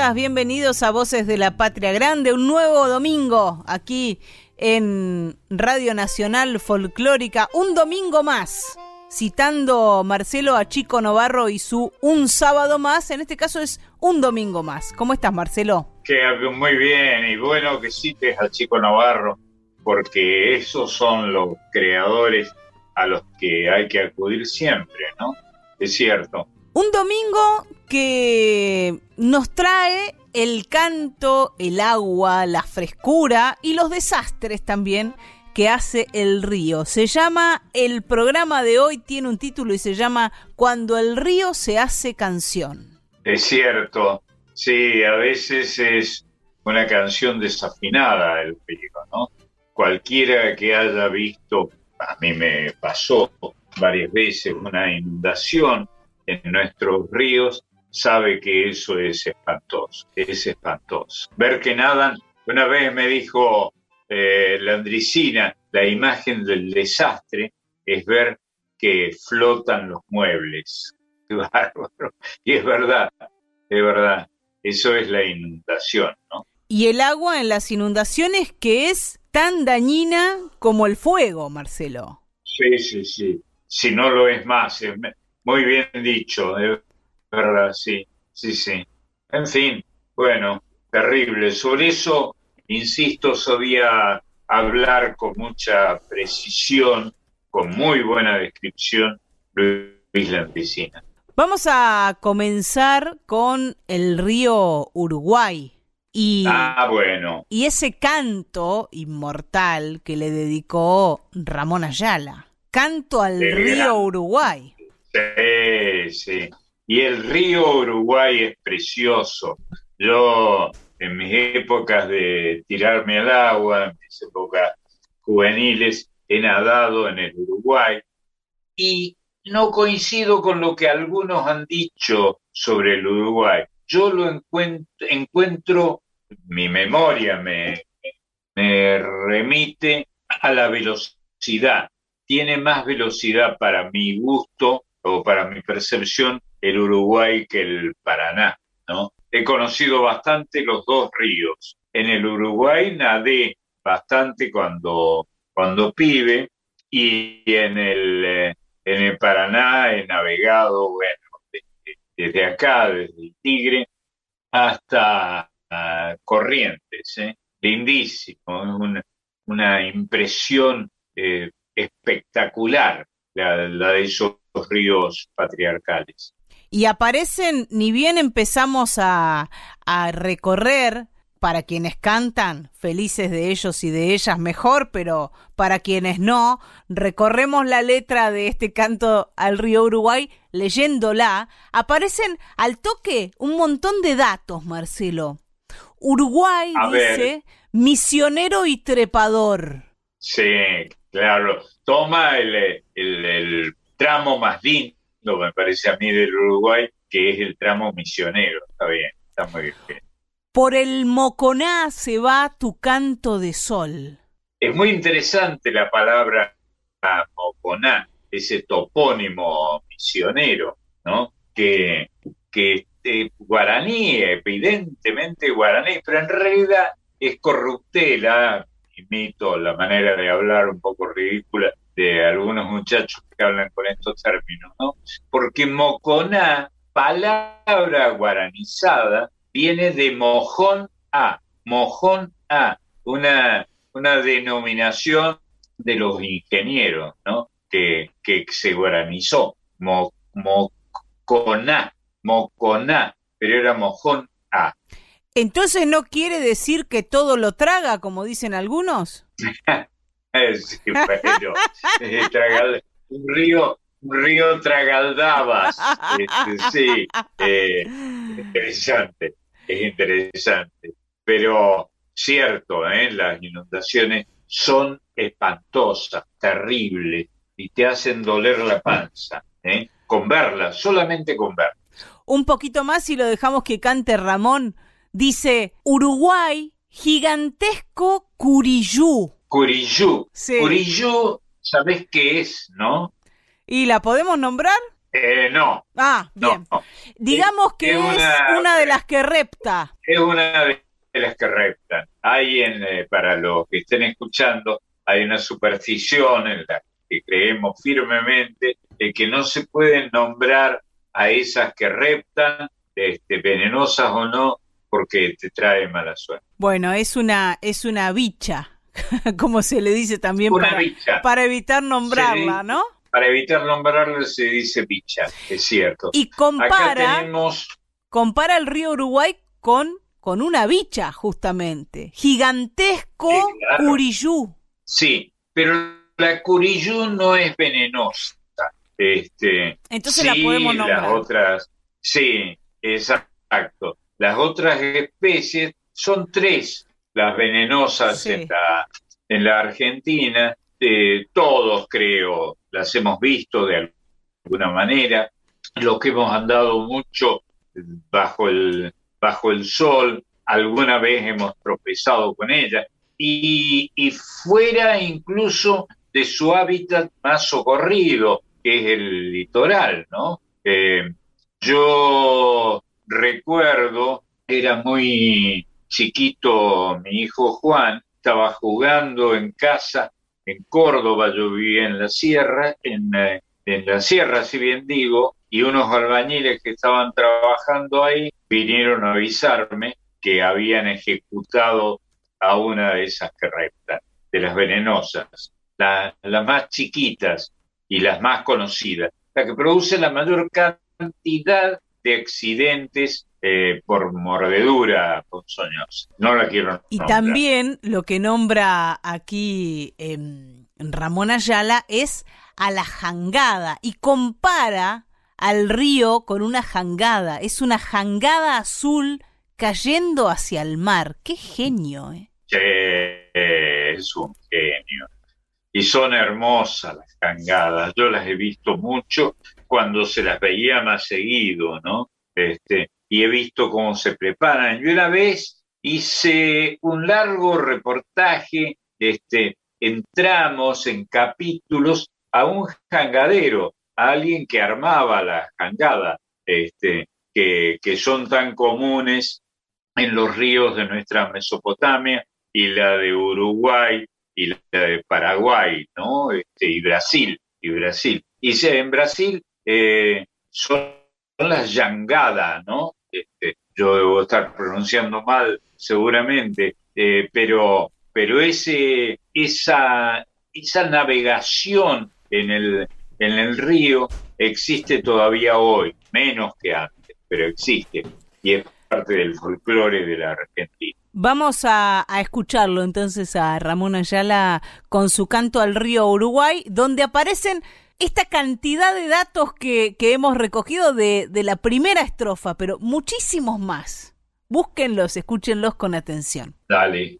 Bienvenidas, bienvenidos a Voces de la Patria Grande, un nuevo domingo aquí en Radio Nacional Folclórica, un domingo más, citando Marcelo a Chico Novarro y su Un sábado más, en este caso es un domingo más. ¿Cómo estás, Marcelo? Que muy bien, y bueno que cites a Chico Novarro, porque esos son los creadores a los que hay que acudir siempre, ¿no? Es cierto. Un domingo que nos trae el canto, el agua, la frescura y los desastres también que hace el río. Se llama, el programa de hoy tiene un título y se llama Cuando el río se hace canción. Es cierto, sí, a veces es una canción desafinada el río, ¿no? Cualquiera que haya visto, a mí me pasó varias veces una inundación en nuestros ríos, sabe que eso es espantoso, es espantoso. Ver que nadan, una vez me dijo eh, Landricina, la imagen del desastre es ver que flotan los muebles. Y es verdad, es verdad, eso es la inundación, ¿no? Y el agua en las inundaciones que es tan dañina como el fuego, Marcelo. Sí, sí, sí. Si no lo es más, muy bien dicho verdad, sí, sí, sí. En fin, bueno, terrible. Sobre eso, insisto, sabía hablar con mucha precisión, con muy buena descripción, Luis Lanticina. Vamos a comenzar con el río Uruguay. Y, ah, bueno. Y ese canto inmortal que le dedicó Ramón Ayala. Canto al río Uruguay. Sí, sí. Y el río Uruguay es precioso. Yo, en mis épocas de tirarme al agua, en mis épocas juveniles, he nadado en el Uruguay y no coincido con lo que algunos han dicho sobre el Uruguay. Yo lo encuentro, encuentro mi memoria me, me remite a la velocidad. Tiene más velocidad para mi gusto o para mi percepción el Uruguay que el Paraná, ¿no? He conocido bastante los dos ríos. En el Uruguay nadé bastante cuando, cuando pibe y en el, eh, en el Paraná he navegado, bueno, desde, acá, desde el Tigre hasta ah, Corrientes, ¿eh? lindísimo, una, una impresión eh, espectacular la, de esos ríos patriarcales y aparecen, ni bien empezamos a, a recorrer, para quienes cantan, felices de ellos y de ellas mejor, pero para quienes no, recorremos la letra de este canto al río Uruguay leyéndola, aparecen al toque un montón de datos, Marcelo. Uruguay dice misionero y trepador. Sí, claro. Toma el, el, el tramo más lindo me parece a mí del Uruguay, que es el tramo misionero. Está bien, está muy bien. Por el Moconá se va tu canto de sol. Es muy interesante la palabra Moconá, ese topónimo misionero, ¿no? Que, que eh, guaraní, evidentemente guaraní, pero en realidad es corruptela, imito la manera de hablar un poco ridícula de algunos muchachos que hablan con estos términos, ¿no? Porque moconá, palabra guaranizada, viene de mojón a, mojón a, una, una denominación de los ingenieros, ¿no? Que, que se guaranizó, mo, moconá, moconá, pero era mojón A. Entonces no quiere decir que todo lo traga, como dicen algunos. sí, un río, un río tragaldabas. Este, sí, eh, interesante, es interesante. Pero cierto, ¿eh? las inundaciones son espantosas, terribles, y te hacen doler la panza, ¿eh? con verlas, solamente con verlas. Un poquito más y lo dejamos que cante Ramón. Dice, Uruguay, gigantesco Curiyú. Curiyú. Curiyú, ¿sabés qué es, no? ¿Y la podemos nombrar? Eh, no. Ah, bien. Digamos que es, una, de las que repta. Es una de las que reptan. Hay en, eh, para los que estén escuchando, hay una superstición en la que creemos firmemente de que no se pueden nombrar a esas que reptan, este, venenosas o no, porque te trae mala suerte. Bueno, es una, es una bicha, como se le dice también una para, bicha. para evitar nombrarla, ¿no? Para evitar nombrarla se dice bicha, es cierto. Y compara, compara el río Uruguay con, con una bicha, justamente. Gigantesco Curiyú. Sí, pero la Curiyú no es venenosa. Este, Entonces la podemos nombrar. Las otras, sí, exacto. Las otras especies son tres las venenosas en, la, en la Argentina. Eh, todos creo las hemos visto de alguna manera. Lo que hemos andado mucho bajo el, bajo el sol, alguna vez hemos tropezado con ellas. Y, y fuera incluso de su hábitat más socorrido, que es el litoral, ¿no? Eh, yo recuerdo, era muy chiquito mi hijo Juan, estaba jugando en casa en Córdoba, yo vivía en la sierra, en, eh, en la sierra, si bien digo, y unos albañiles que estaban trabajando ahí vinieron a avisarme que habían ejecutado a una de esas que de las venenosas, las más chiquitas y las más conocidas, la que produce la mayor cantidad de accidentes eh, por mordedura ponzoñosa. No la quiero Y también lo que nombra aquí eh, Ramón Ayala es a la jangada y compara al río con una jangada. Es una jangada azul cayendo hacia el mar. ¡Qué genio! ¿eh? es un genio. Y son hermosas las jangadas. Yo las he visto mucho cuando se las veía más seguido, ¿no? Este, y he visto cómo se preparan. Yo una vez hice un largo reportaje, este, entramos en capítulos a un jangadero, a alguien que armaba la jangada, este, que, que son tan comunes en los ríos de nuestra Mesopotamia y la de Uruguay y la de Paraguay, ¿no? Este, y Brasil, y Brasil. Y en Brasil eh, son, las yangadas, ¿no? Este, yo debo estar pronunciando mal seguramente, eh, pero, pero ese, esa, esa navegación en el, en el río existe todavía hoy, menos que antes, pero existe y es parte del folclore de la Argentina. Vamos a, escucharlo entonces a Ramón Ayala con su canto al río Uruguay, donde aparecen esta cantidad de datos que, hemos recogido de, de la primera estrofa, pero muchísimos más. Búsquenlos, escúchenlos con atención. Dale.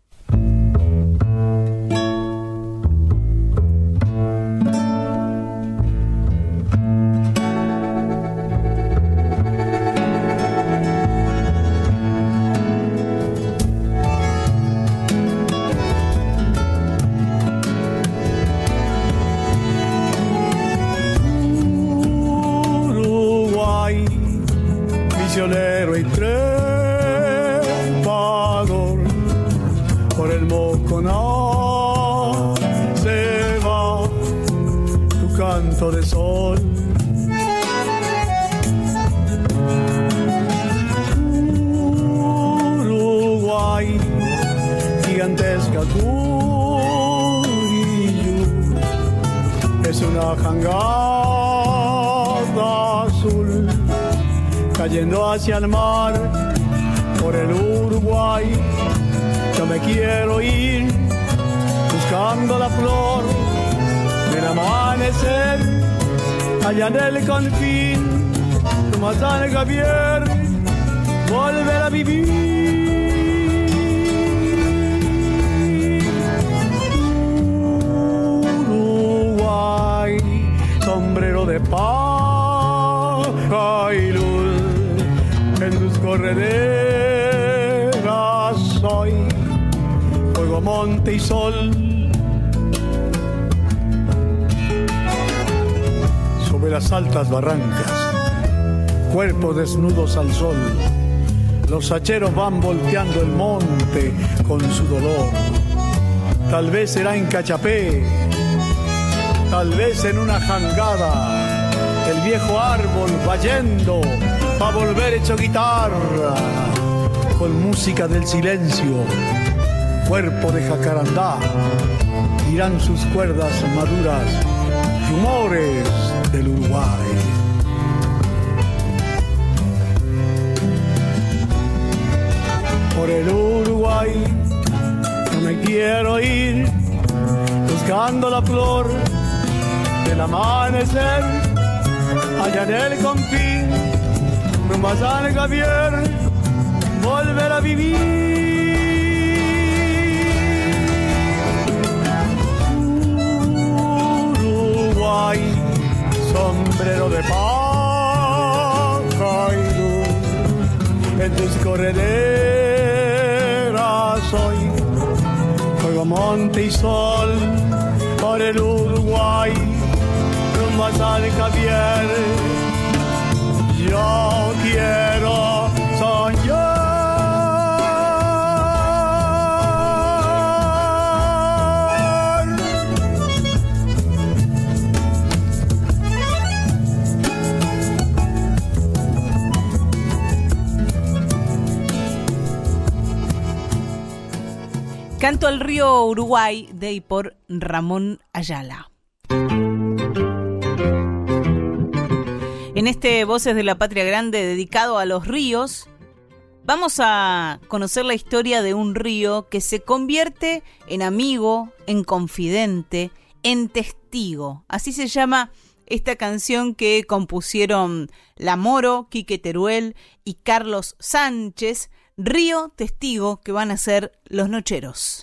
Jangada azul cayendo hacia el mar por el Uruguay. Yo me quiero ir buscando la flor del amanecer allá en el confín. Tomás Javier, volver a vivir. Sombrero de paja y luz en tus correderas soy fuego, monte y sol. Sobre las altas barrancas, cuerpos desnudos al sol, los hacheros van volteando el monte con su dolor. Tal vez será en Cachapé tal vez en una jangada, el viejo árbol va yendo, a volver hecho guitarra, con música del silencio, cuerpo de jacarandá, irán sus cuerdas maduras, rumores del Uruguay. Por el Uruguay no me quiero ir buscando la flor el amanecer, allá en el confín, rumbo San Javier, volver a vivir. Uruguay, sombrero de paja y en tus correderas soy, fuego, monte y sol, por el Uruguay Yo quiero. Canto al río Uruguay de y por Ramón Ayala. En este Voces de la Patria Grande dedicado a los ríos, vamos a conocer la historia de un río que se convierte en amigo, en confidente, en testigo. Así se llama esta canción que compusieron La Moro, Quique Teruel y Carlos Sánchez, Río Testigo, que van a ser los nocheros.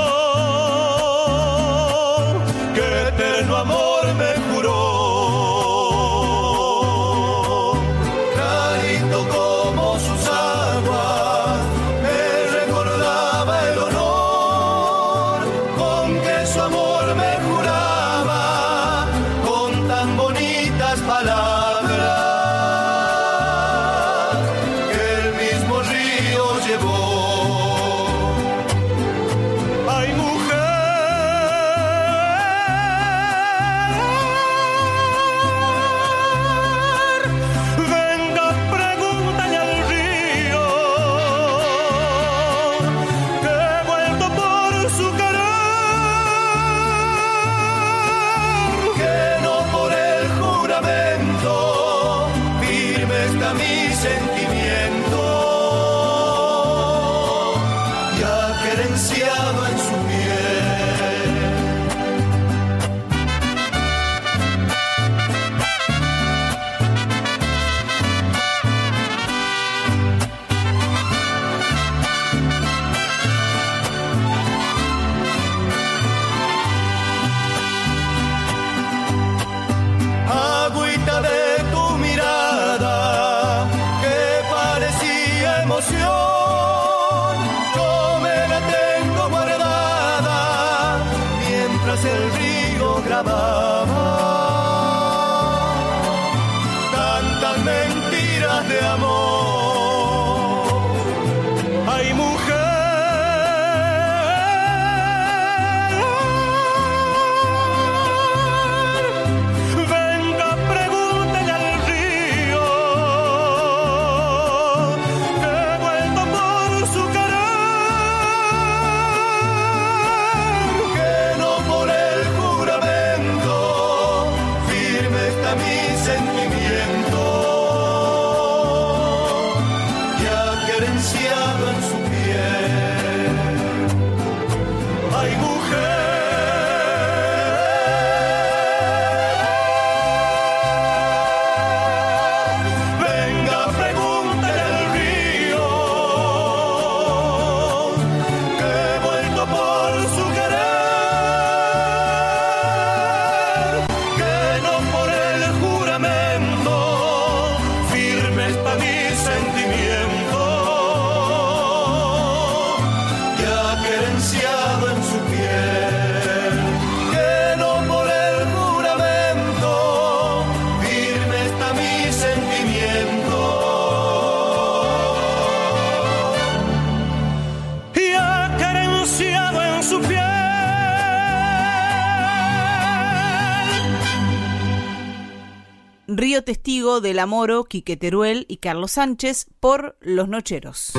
Testigo de La Moro, Quique Teruel y Carlos Sánchez por Los Nocheros.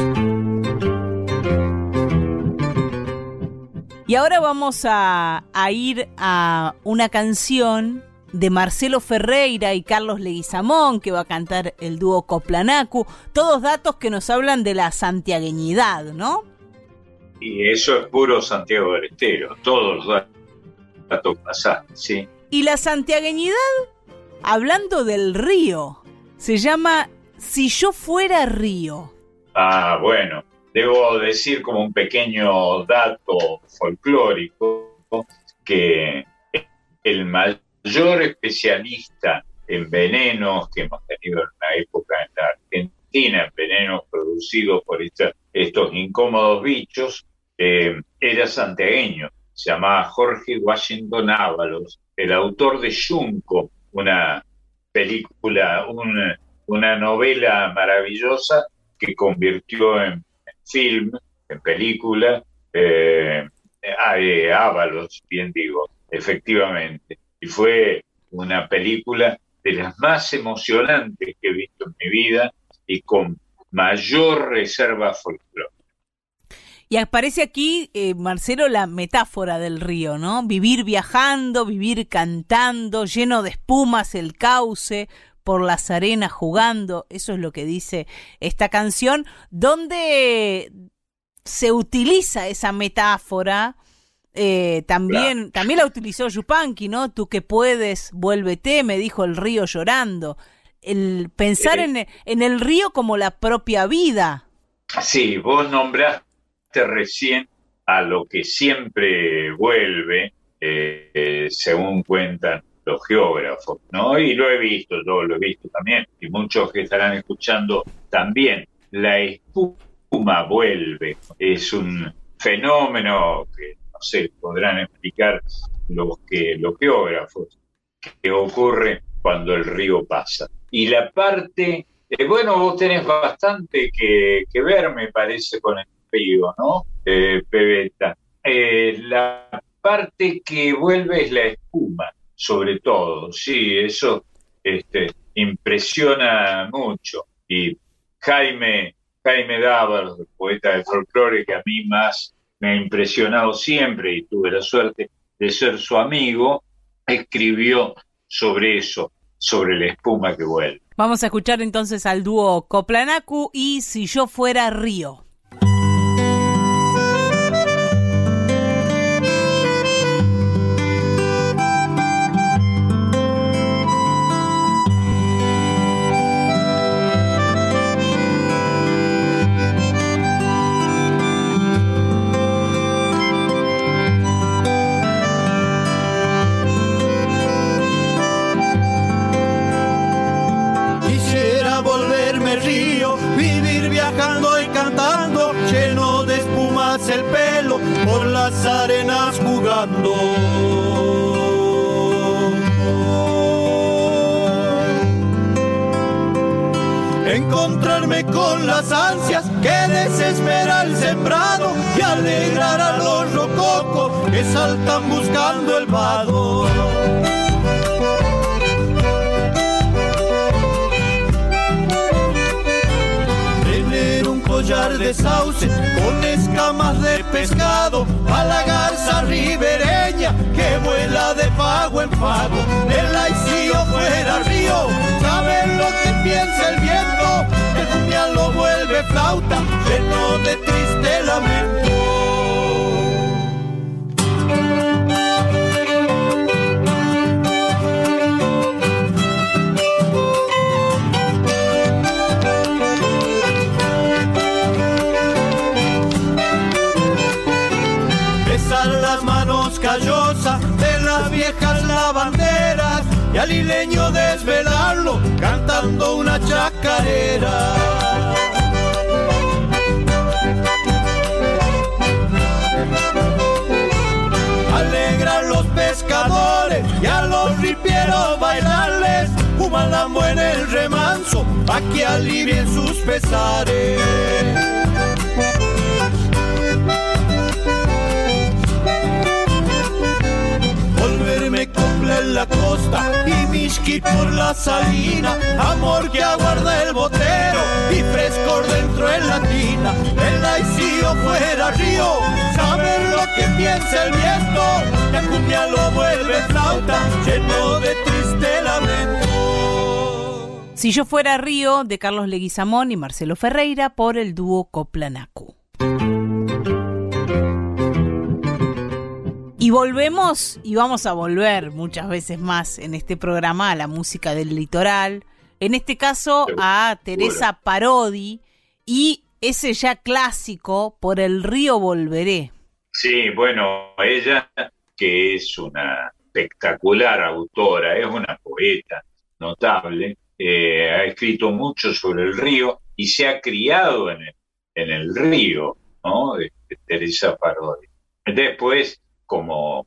Y ahora vamos a, ir a una canción de Marcelo Ferreira y Carlos Leguizamón, que va a cantar el dúo Coplanacu. Todos datos que nos hablan de la santiagueñidad, ¿no? Y eso es puro Santiago del Estero, todos los datos pasados, sí. Y la santiagueñidad, hablando del río, se llama Si yo fuera río. Ah, bueno, debo decir como un pequeño dato folclórico que el mayor especialista en venenos que hemos tenido en una época en la Argentina, en venenos producidos por estos incómodos bichos, eh, era santiagueño, se llamaba Jorge Washington Ábalos, el autor de Junco, una película, una novela maravillosa que convirtió en film, en película, eh, eh, Ábalos, bien digo, efectivamente. Y fue una película de las más emocionantes que he visto en mi vida y con mayor reserva folclórica. Y aparece aquí, eh, Marcelo, la metáfora del río, ¿no? Vivir viajando, vivir cantando, lleno de espumas el cauce, por las arenas jugando, eso es lo que dice esta canción, donde se utiliza esa metáfora. Eh, también, también la utilizó Yupanqui, ¿no? Tú que puedes, vuélvete, me dijo el río llorando. El pensar en, en, el río como la propia vida. Sí, vos nombraste recién a lo que siempre vuelve, eh, según cuentan los geógrafos, ¿no? Y lo he visto, yo lo he visto también, y muchos que estarán escuchando también. La espuma vuelve, es un fenómeno que, no sé, podrán explicar los, que, los geógrafos, que ocurre cuando el río pasa. Y la parte, eh, bueno, vos tenés bastante que, ver, me parece, con el río, ¿no? Eh. Eh, la parte que vuelve es la espuma sobre todo. Sí, eso este, impresiona mucho. Y Jaime, Jaime el poeta de folclore que a mí más me ha impresionado siempre y tuve la suerte de ser su amigo, escribió sobre eso, sobre la espuma que vuelve. Vamos a escuchar entonces al dúo Coplanacu y Si yo fuera Río. El pelo por las arenas jugando. Encontrarme con las ansias que desespera el sembrado y alegrar a los rococos que saltan buscando el vado. De sauce con escamas de pescado a la garza ribereña que vuela de pago en pago. El laicío fuera río saben lo que piensa el viento el cumbia lo vuelve flauta lleno de triste lamento y al hileño desvelarlo cantando una chacarera. Alegran los pescadores y a los ripieros bailarles, humalambo en el remanso, pa' que alivien sus pesares. La costa y Mishki por la salina, amor que aguarda el botero y frescor dentro en la tina, el laicío fuera río, saber lo que piensa el viento, la cumbia lo vuelve flauta, lleno de triste lamento. Si yo fuera Río, de Carlos Leguizamón y Marcelo Ferreira, por el dúo Coplanacu. Volvemos, y vamos a volver muchas veces más en este programa a la música del litoral, en este caso a Teresa Parodi y ese ya clásico, Por el río volveré. Sí, bueno, ella que es una espectacular autora, es una poeta notable, eh, ha escrito mucho sobre el río y se ha criado en el, en el río, ¿no? Teresa Parodi. Después, como,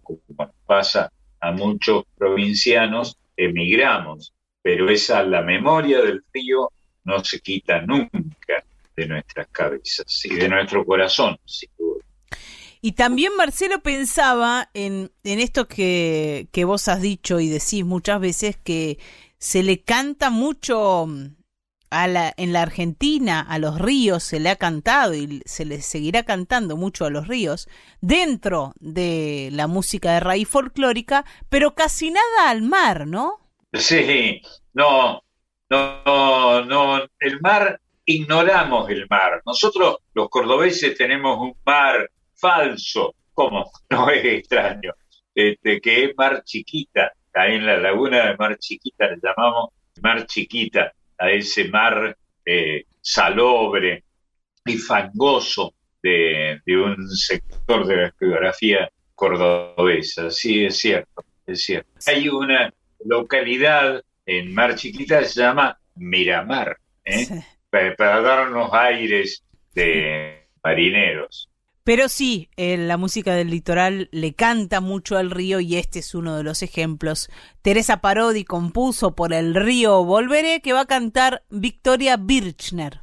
pasa a muchos provincianos, emigramos, pero esa, la memoria del río no se quita nunca de nuestras cabezas y de nuestro corazón, sin duda. Y también Marcelo pensaba en, en esto que, que, vos has dicho y decís muchas veces que se le canta mucho a la, en la Argentina, a los ríos se le ha cantado y se le seguirá cantando mucho a los ríos dentro de la música de raíz folclórica, pero casi nada al mar, ¿no? Sí, no, no, no, el mar, ignoramos el mar. Nosotros los cordobeses tenemos un mar falso, ¿cómo? No es extraño, este, que es mar chiquita, ahí en la laguna de Mar Chiquita, le llamamos Mar Chiquita, a ese mar eh, salobre y fangoso de, un sector de la geografía cordobesa. Sí, es cierto, es cierto. Hay una localidad en Mar Chiquita que se llama Miramar, ¿eh? para darnos aires de marineros. Pero sí, eh, la música del litoral le canta mucho al río y este es uno de los ejemplos. Teresa Parodi compuso por el río Volveré que va a cantar Victoria Birchner.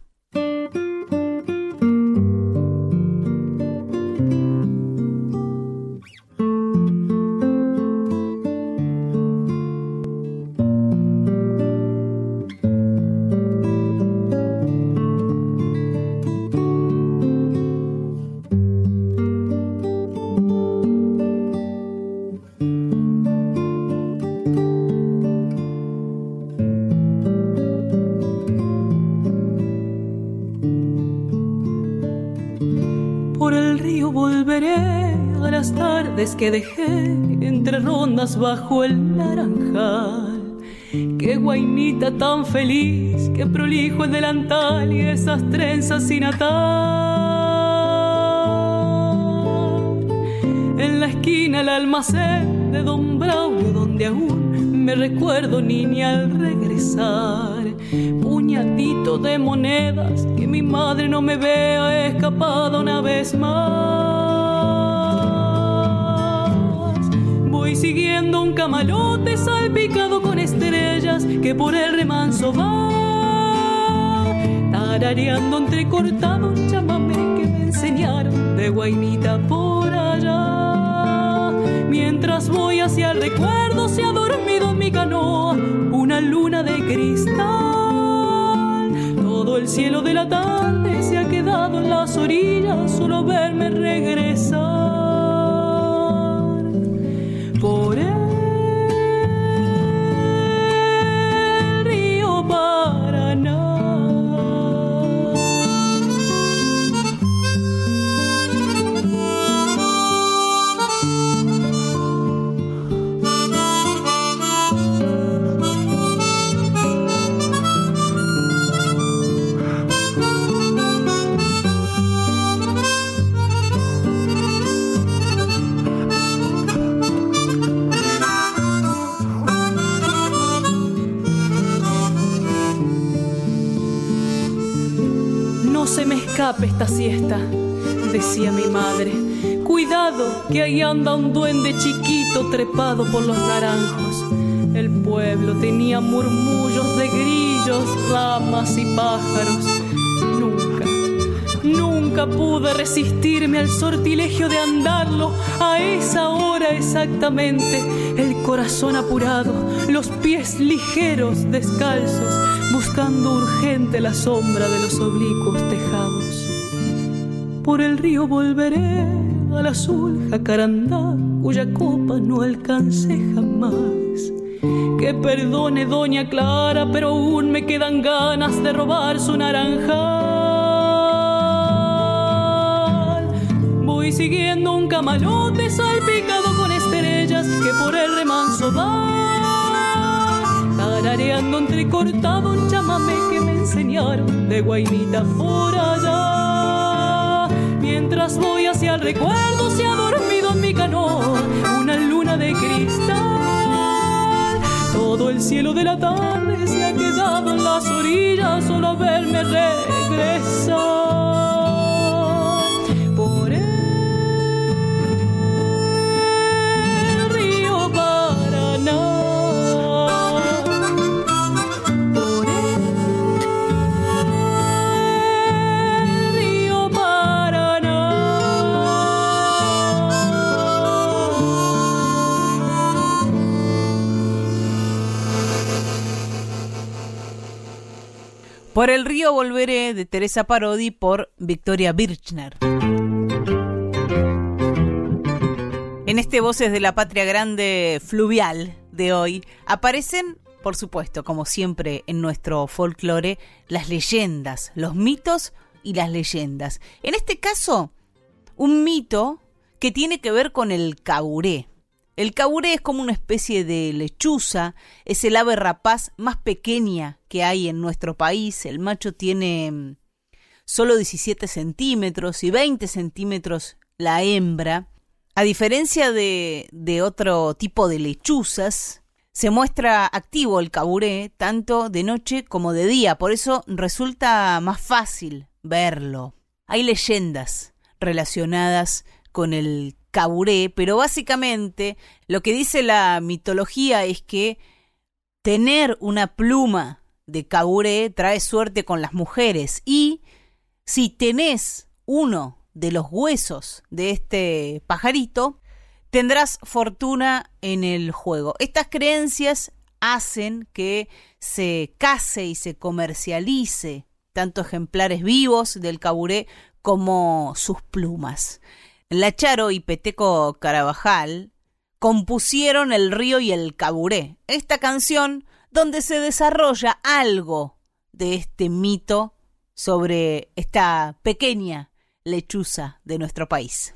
Que dejé entre rondas bajo el naranjal. Qué guainita tan feliz, qué prolijo el delantal y esas trenzas sin atar. En la esquina el almacén de Don Braulio, donde aún me recuerdo niña al regresar. Puñadito de monedas, que mi madre no me vea escapada una vez más. Camalote salpicado con estrellas que por el remanso va, tarareando entrecortado un chamamé que me enseñaron de guainita por allá. Mientras voy hacia el recuerdo se ha dormido en mi canoa una luna de cristal. Todo el cielo de la tarde se ha quedado en las orillas, solo verme regresar. Esta siesta, decía mi madre. Cuidado, que ahí anda un duende chiquito trepado por los naranjos. El pueblo tenía murmullos de grillos, ramas y pájaros. Nunca, Nunca pude resistirme al sortilegio de andarlo a esa hora exactamente. El corazón apurado, los pies ligeros, descalzos, buscando urgente la sombra de los oblicuos tejados. Por el río volveré al azul jacarandá, cuya copa no alcancé jamás. Que perdone doña Clara, pero aún me quedan ganas de robar su naranjal. Voy siguiendo un camarote salpicado con estrellas que por el remanso va. Tarareando entrecortado un chamamé que me enseñaron de guainita por allá. Mientras voy hacia el recuerdo se ha dormido en mi canoa una luna de cristal. Todo el cielo de la tarde se ha quedado en las orillas solo a verme regresar. Por el río volveré de Teresa Parodi por Victoria Birchner. En este Voces de la Patria Grande fluvial de hoy aparecen, por supuesto, como siempre en nuestro folclore, las leyendas, los mitos y las leyendas. En este caso, un mito que tiene que ver con el caburé. El caburé es como una especie de lechuza, es el ave rapaz más pequeña que hay en nuestro país. El macho tiene mm, solo 17 centímetros y 20 centímetros la hembra. A diferencia de, de otro tipo de lechuzas, se muestra activo el caburé tanto de noche como de día, por eso resulta más fácil verlo. Hay leyendas relacionadas con el caburé, pero básicamente lo que dice la mitología es que tener una pluma de caburé trae suerte con las mujeres y si tenés uno de los huesos de este pajarito, tendrás fortuna en el juego. Estas creencias hacen que se case y se comercialice tanto ejemplares vivos del caburé como sus plumas. Lacharo y Peteco Carabajal compusieron El río y el caburé, esta canción donde se desarrolla algo de este mito sobre esta pequeña lechuza de nuestro país.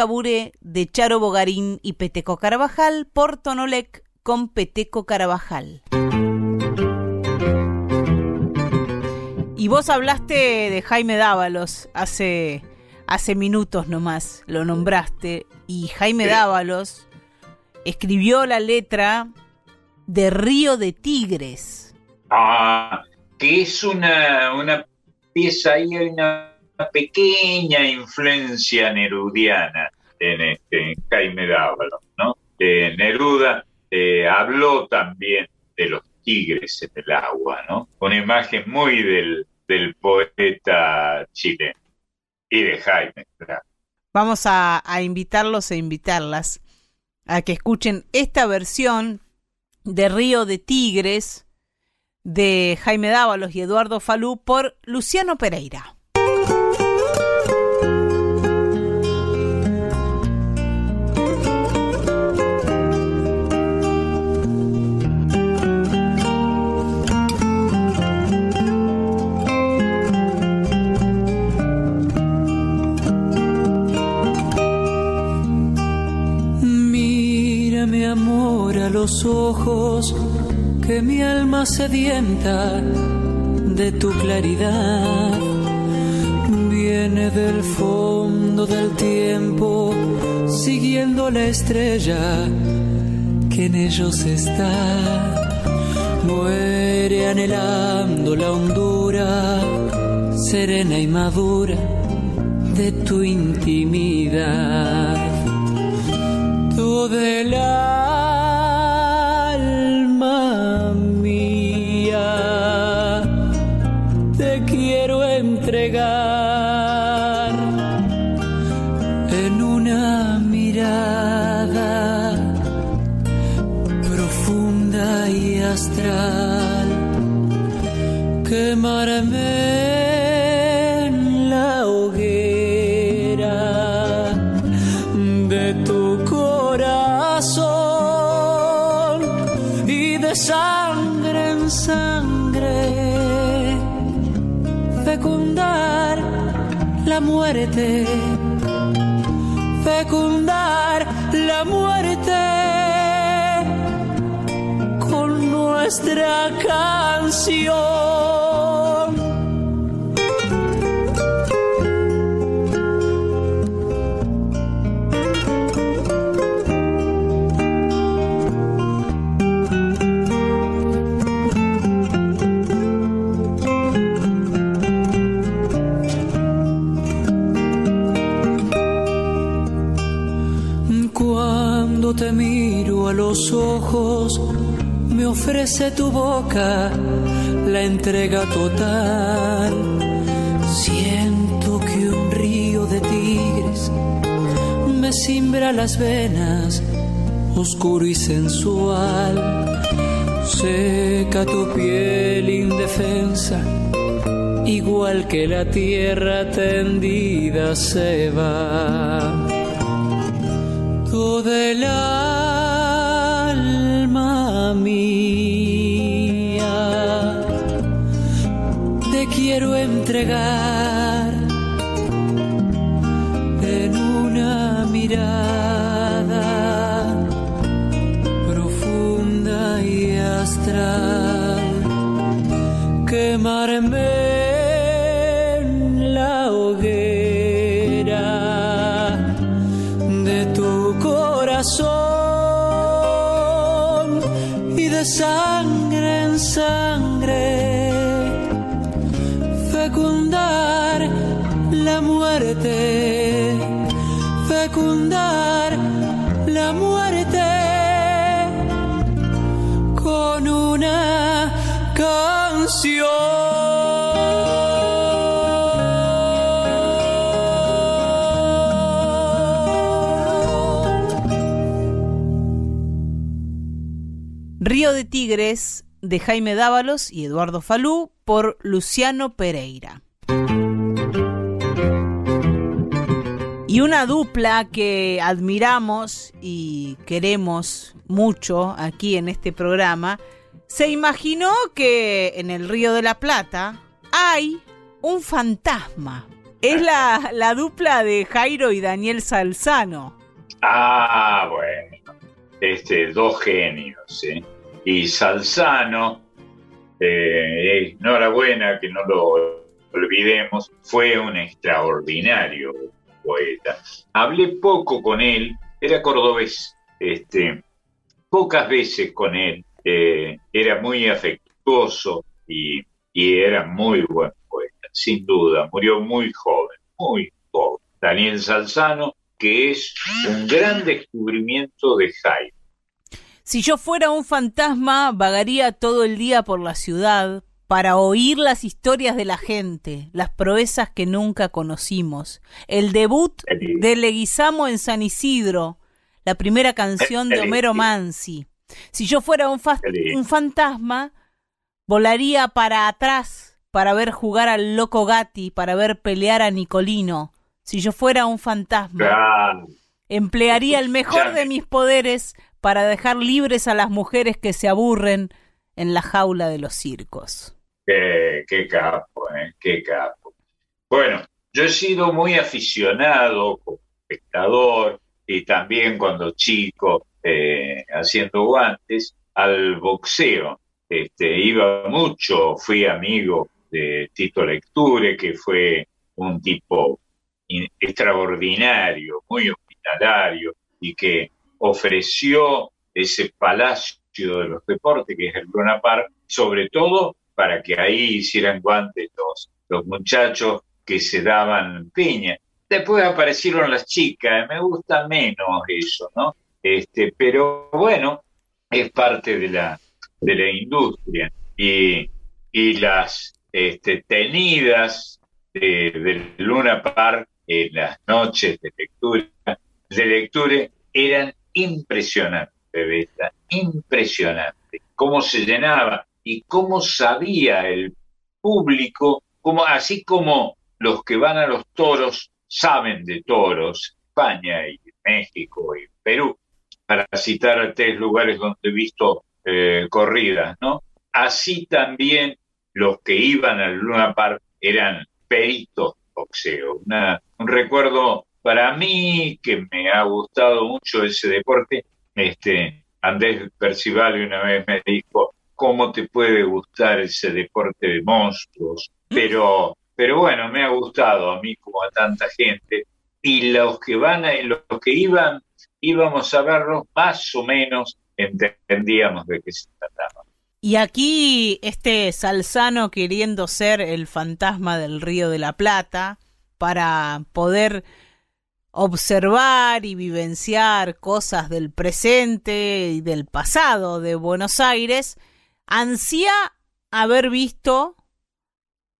Caburé de Charo Bogarín y Peteco Carabajal por Tonolec con Peteco Carabajal. Y vos hablaste de Jaime Dávalos hace, hace minutos nomás, lo nombraste, y Jaime Dávalos escribió la letra de Río de Tigres. Ah, que es una, una pieza ahí, hay una pequeña influencia nerudiana en, este, Jaime Dávalos, ¿no? Eh, Neruda eh, habló también de los tigres en el agua, ¿no? Una imagen muy del, del poeta chileno y de Jaime, claro. Vamos a, a invitarlos e invitarlas a que escuchen esta versión de Río de Tigres de Jaime Dávalos y Eduardo Falú por Luciano Pereira. Amor a los ojos, que mi alma sedienta de tu claridad viene del fondo del tiempo, siguiendo la estrella que en ellos está. Muere anhelando la hondura serena y madura de tu intimidad. Todo el alma mía te quiero entregar en una mirada profunda y astral quemarme fecundar la muerte con nuestra canción los ojos, me ofrece tu boca la entrega total. Siento que un río de tigres me simbra las venas, oscuro y sensual. Seca tu piel indefensa, igual que la tierra tendida se va toda el entregar De Jaime Dávalos y Eduardo Falú por Luciano Pereira. Y una dupla que admiramos y queremos mucho aquí en este programa, se imaginó que en el Río de la Plata hay un fantasma. Es la, la dupla de Jairo y Daniel Salzano. Ah, bueno. Este, dos genios, ¿eh? Y Salzano, eh, enhorabuena que no lo olvidemos, fue un extraordinario poeta. Hablé poco con él, era cordobés, este, pocas veces con él, eh, era muy afectuoso y, y era muy buen poeta, sin duda, murió muy joven, muy joven. Daniel Salzano, que es un gran descubrimiento de Jaime. Si yo fuera un fantasma, vagaría todo el día por la ciudad para oír las historias de la gente, las proezas que nunca conocimos. El debut de Leguizamo en San Isidro, la primera canción de Homero Mansi. Si yo fuera un, fa un fantasma, volaría para atrás para ver jugar al loco Gatti, para ver pelear a Nicolino. Si yo fuera un fantasma, emplearía el mejor de mis poderes para dejar libres a las mujeres que se aburren en la jaula de los circos. Qué, capo, ¿eh? Qué capo. Bueno, yo he sido muy aficionado como espectador y también cuando chico, eh, haciendo guantes, al boxeo. Este, iba mucho, fui amigo de Tito Lecture, que fue un tipo in- extraordinario, muy hospitalario y que ofreció ese palacio de los deportes que es el Luna Park, sobre todo para que ahí hicieran guantes los, los muchachos que se daban piña. Después aparecieron las chicas, me gusta menos eso, ¿no? Este, pero bueno, es parte de la, de la industria. Y, y las este, tenidas de, del Luna Park en las noches de lectura, de lectura eran impresionantes, Bebeta, impresionantes. Cómo se llenaba y cómo sabía el público, como, así como los que van a los toros saben de toros, España y México y Perú, para citar tres lugares donde he visto eh, corridas, ¿no? Así también los que iban al Luna Park eran peritos boxeo. Una- un recuerdo para mí que me ha gustado mucho ese deporte. Este, Andrés Percival una vez me dijo, ¿cómo te puede gustar ese deporte de monstruos? Pero, pero bueno, me ha gustado a mí como a tanta gente. Y los que van, a- los que iban, íbamos a verlos, más o menos entendíamos de qué se trataba. Y aquí este Salzano queriendo ser el fantasma del Río de la Plata para poder observar y vivenciar cosas del presente y del pasado de Buenos Aires, ansía haber visto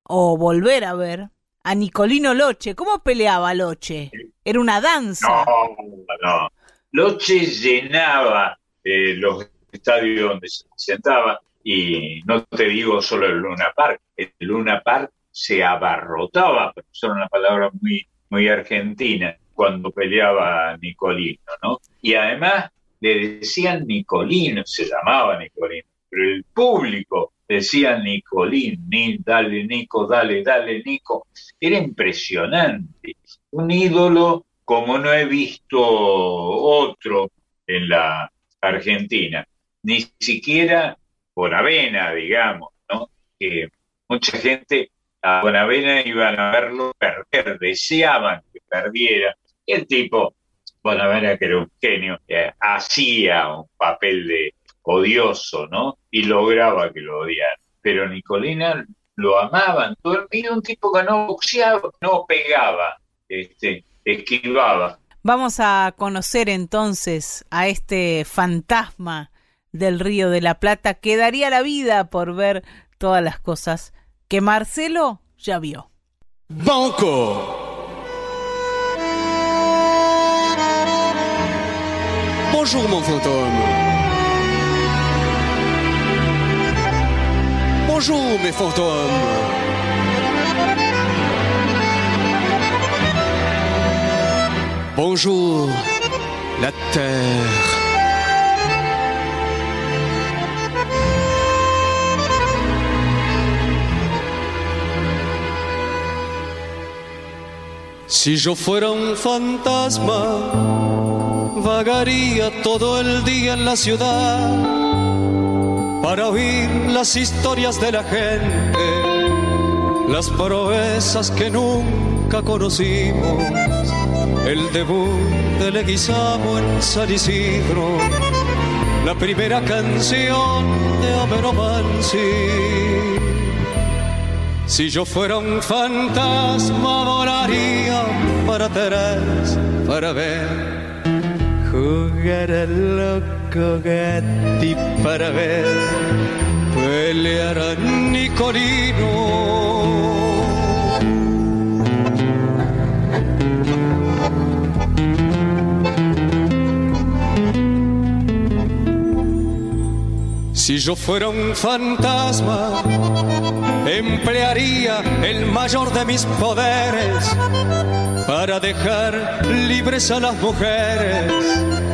o volver a ver a Nicolino Loche. ¿Cómo peleaba Loche? Era una danza. No, no. Loche llenaba eh, los estadios donde se presentaba y no te digo solo el Luna Park, el Luna Park se abarrotaba, pero es una palabra muy, muy argentina, cuando peleaba Nicolino, ¿no? Y además le decían Nicolino, se llamaba Nicolino, pero el público decía Nicolín, ni, dale Nico, dale, dale Nico, era impresionante, un ídolo como no he visto otro en la Argentina, ni siquiera Bonavena, digamos, ¿no? Que mucha gente a Bonavena iban a verlo perder, deseaban que perdiera. El tipo, Bonavena, que era un genio, eh, hacía un papel de odioso, ¿no? Y lograba que lo odiaran. Pero Nicolina lo amaban. Todo, era un tipo que no boxeaba, no pegaba, este, esquivaba. Vamos a conocer entonces a este fantasma del Río de la Plata que daría la vida por ver todas las cosas que Marcelo ya vio. Banco. Bonjour mon fantôme. Bonjour mes fantômes. Bonjour la terre. Si yo fuera un fantasma, vagaría todo el día en la ciudad para oír las historias de la gente, las proezas que nunca conocimos, el debut de Leguizamo en San la primera canción de Homero. Si yo fuera un fantasma volaría para atrás para ver jugar al loco Gatti para ver pelear a Nicolino. Si yo fuera un fantasma, emplearía el mayor de mis poderes para dejar libres a las mujeres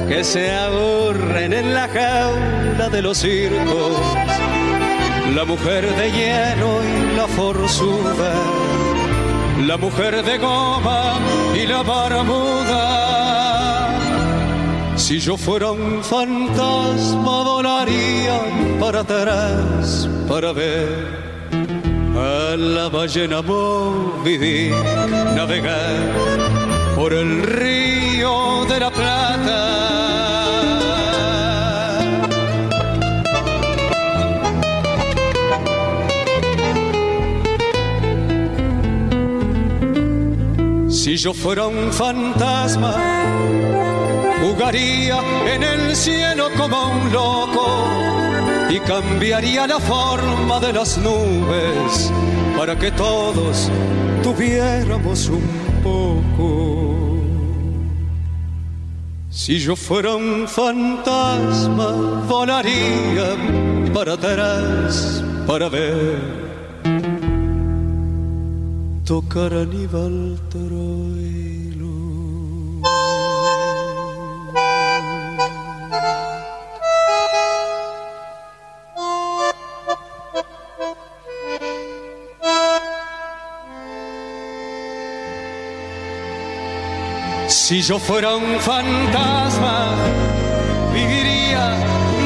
que se aburren en la jaula de los circos. La mujer de hielo y la forzuda, la mujer de goma y la barbuda. Si yo fuera un fantasma volaría para atrás para ver a la ballena Moby navegar por el río de la Plata. Si yo fuera un fantasma, jugaría en el cielo como un loco y cambiaría la forma de las nubes para que todos tuviéramos un poco. Si yo fuera un fantasma, volaría para atrás para ver tocar a. Si yo fuera un fantasma, viviría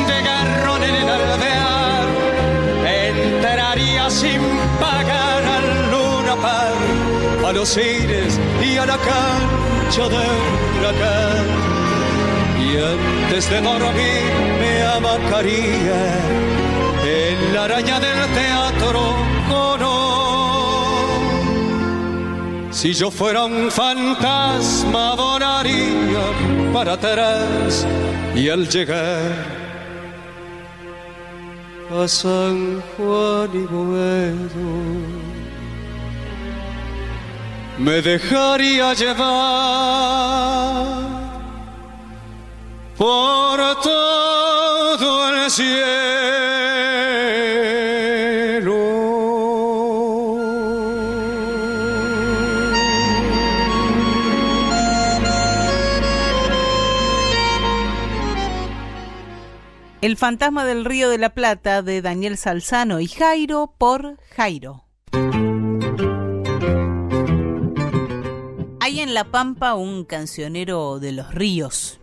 de garrón en el alvear, entraría sin pagar al Luna Park, a los cines y a la cancha de huracán. Y antes de dormir me amacaría en la araña del teatro Colón. Si yo fuera un fantasma volaría para atrás y al llegar a San Juan y Boedo me dejaría llevar por todo el cielo. El fantasma del Río de la Plata de Daniel Salzano y Jairo por Jairo. Hay en La Pampa un cancionero de los ríos.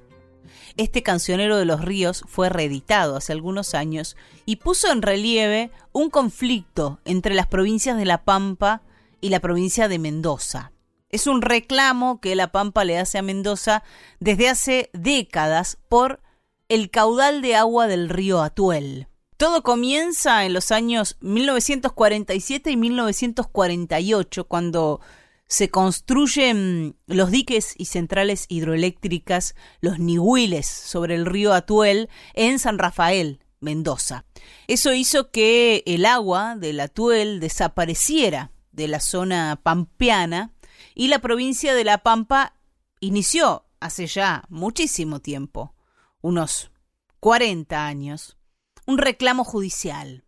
Este cancionero de los ríos fue reeditado hace algunos años y puso en relieve un conflicto entre las provincias de La Pampa y la provincia de Mendoza. Es un reclamo que La Pampa le hace a Mendoza desde hace décadas por el caudal de agua del río Atuel. Todo comienza en los años 1947 y 1948, cuando se construyen los diques y centrales hidroeléctricas, los nihuiles, sobre el río Atuel en San Rafael, Mendoza. Eso hizo que el agua del Atuel desapareciera de la zona pampeana y la provincia de La Pampa inició hace ya muchísimo tiempo, unos 40 años, un reclamo judicial.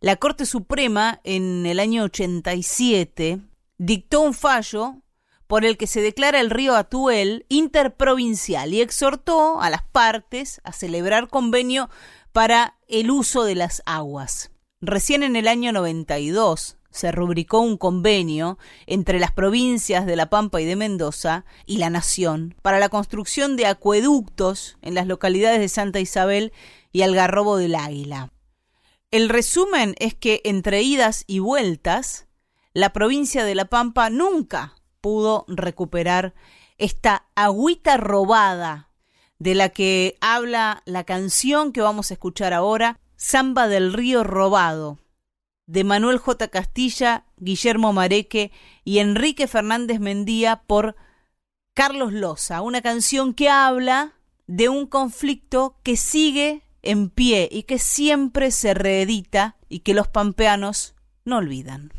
La Corte Suprema en el año 87 dictó un fallo por el que se declara el río Atuel interprovincial y exhortó a las partes a celebrar convenio para el uso de las aguas. Recién en el año 92 se rubricó un convenio entre las provincias de La Pampa y de Mendoza y la Nación para la construcción de acueductos en las localidades de Santa Isabel y Algarrobo del Águila. El resumen es que entre idas y vueltas, la provincia de La Pampa nunca pudo recuperar esta agüita robada de la que habla la canción que vamos a escuchar ahora, Samba del Río Robado, de Manuel J. Castilla, Guillermo Mareque y Enrique Fernández Mendía por Carlos Loza, una canción que habla de un conflicto que sigue en pie y que siempre se reedita y que los pampeanos no olvidan.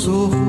tesouro.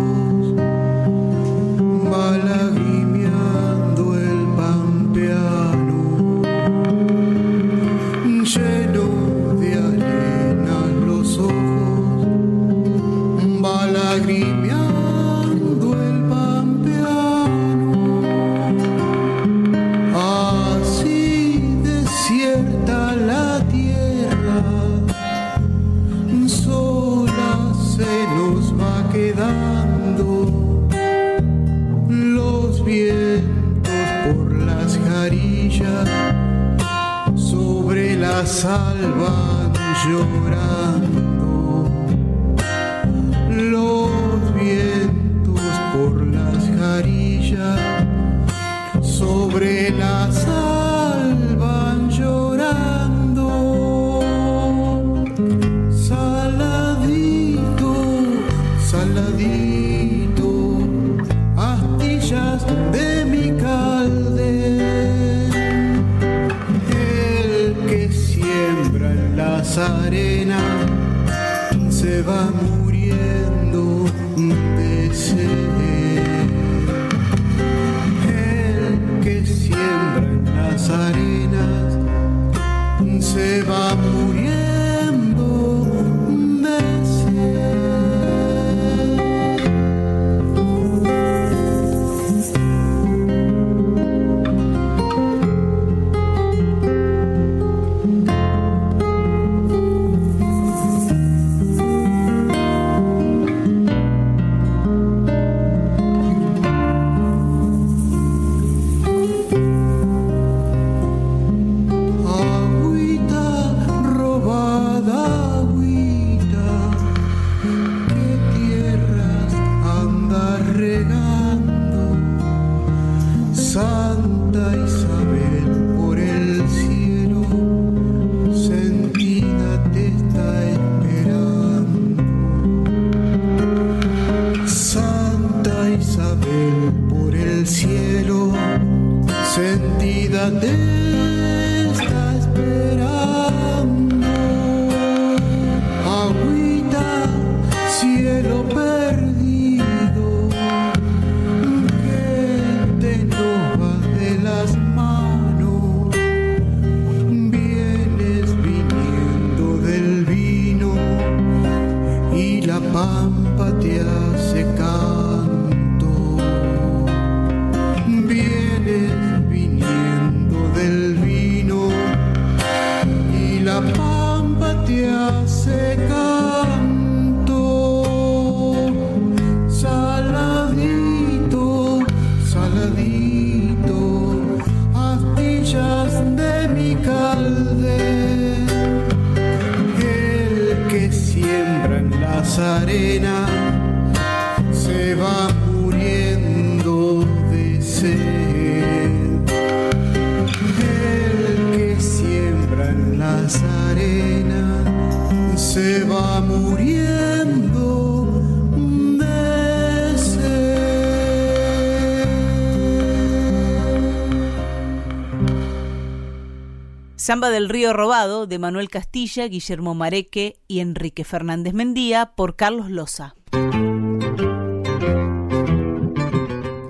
Samba del Río Robado de Manuel Castilla, Guillermo Mareque y Enrique Fernández Mendía por Carlos Loza.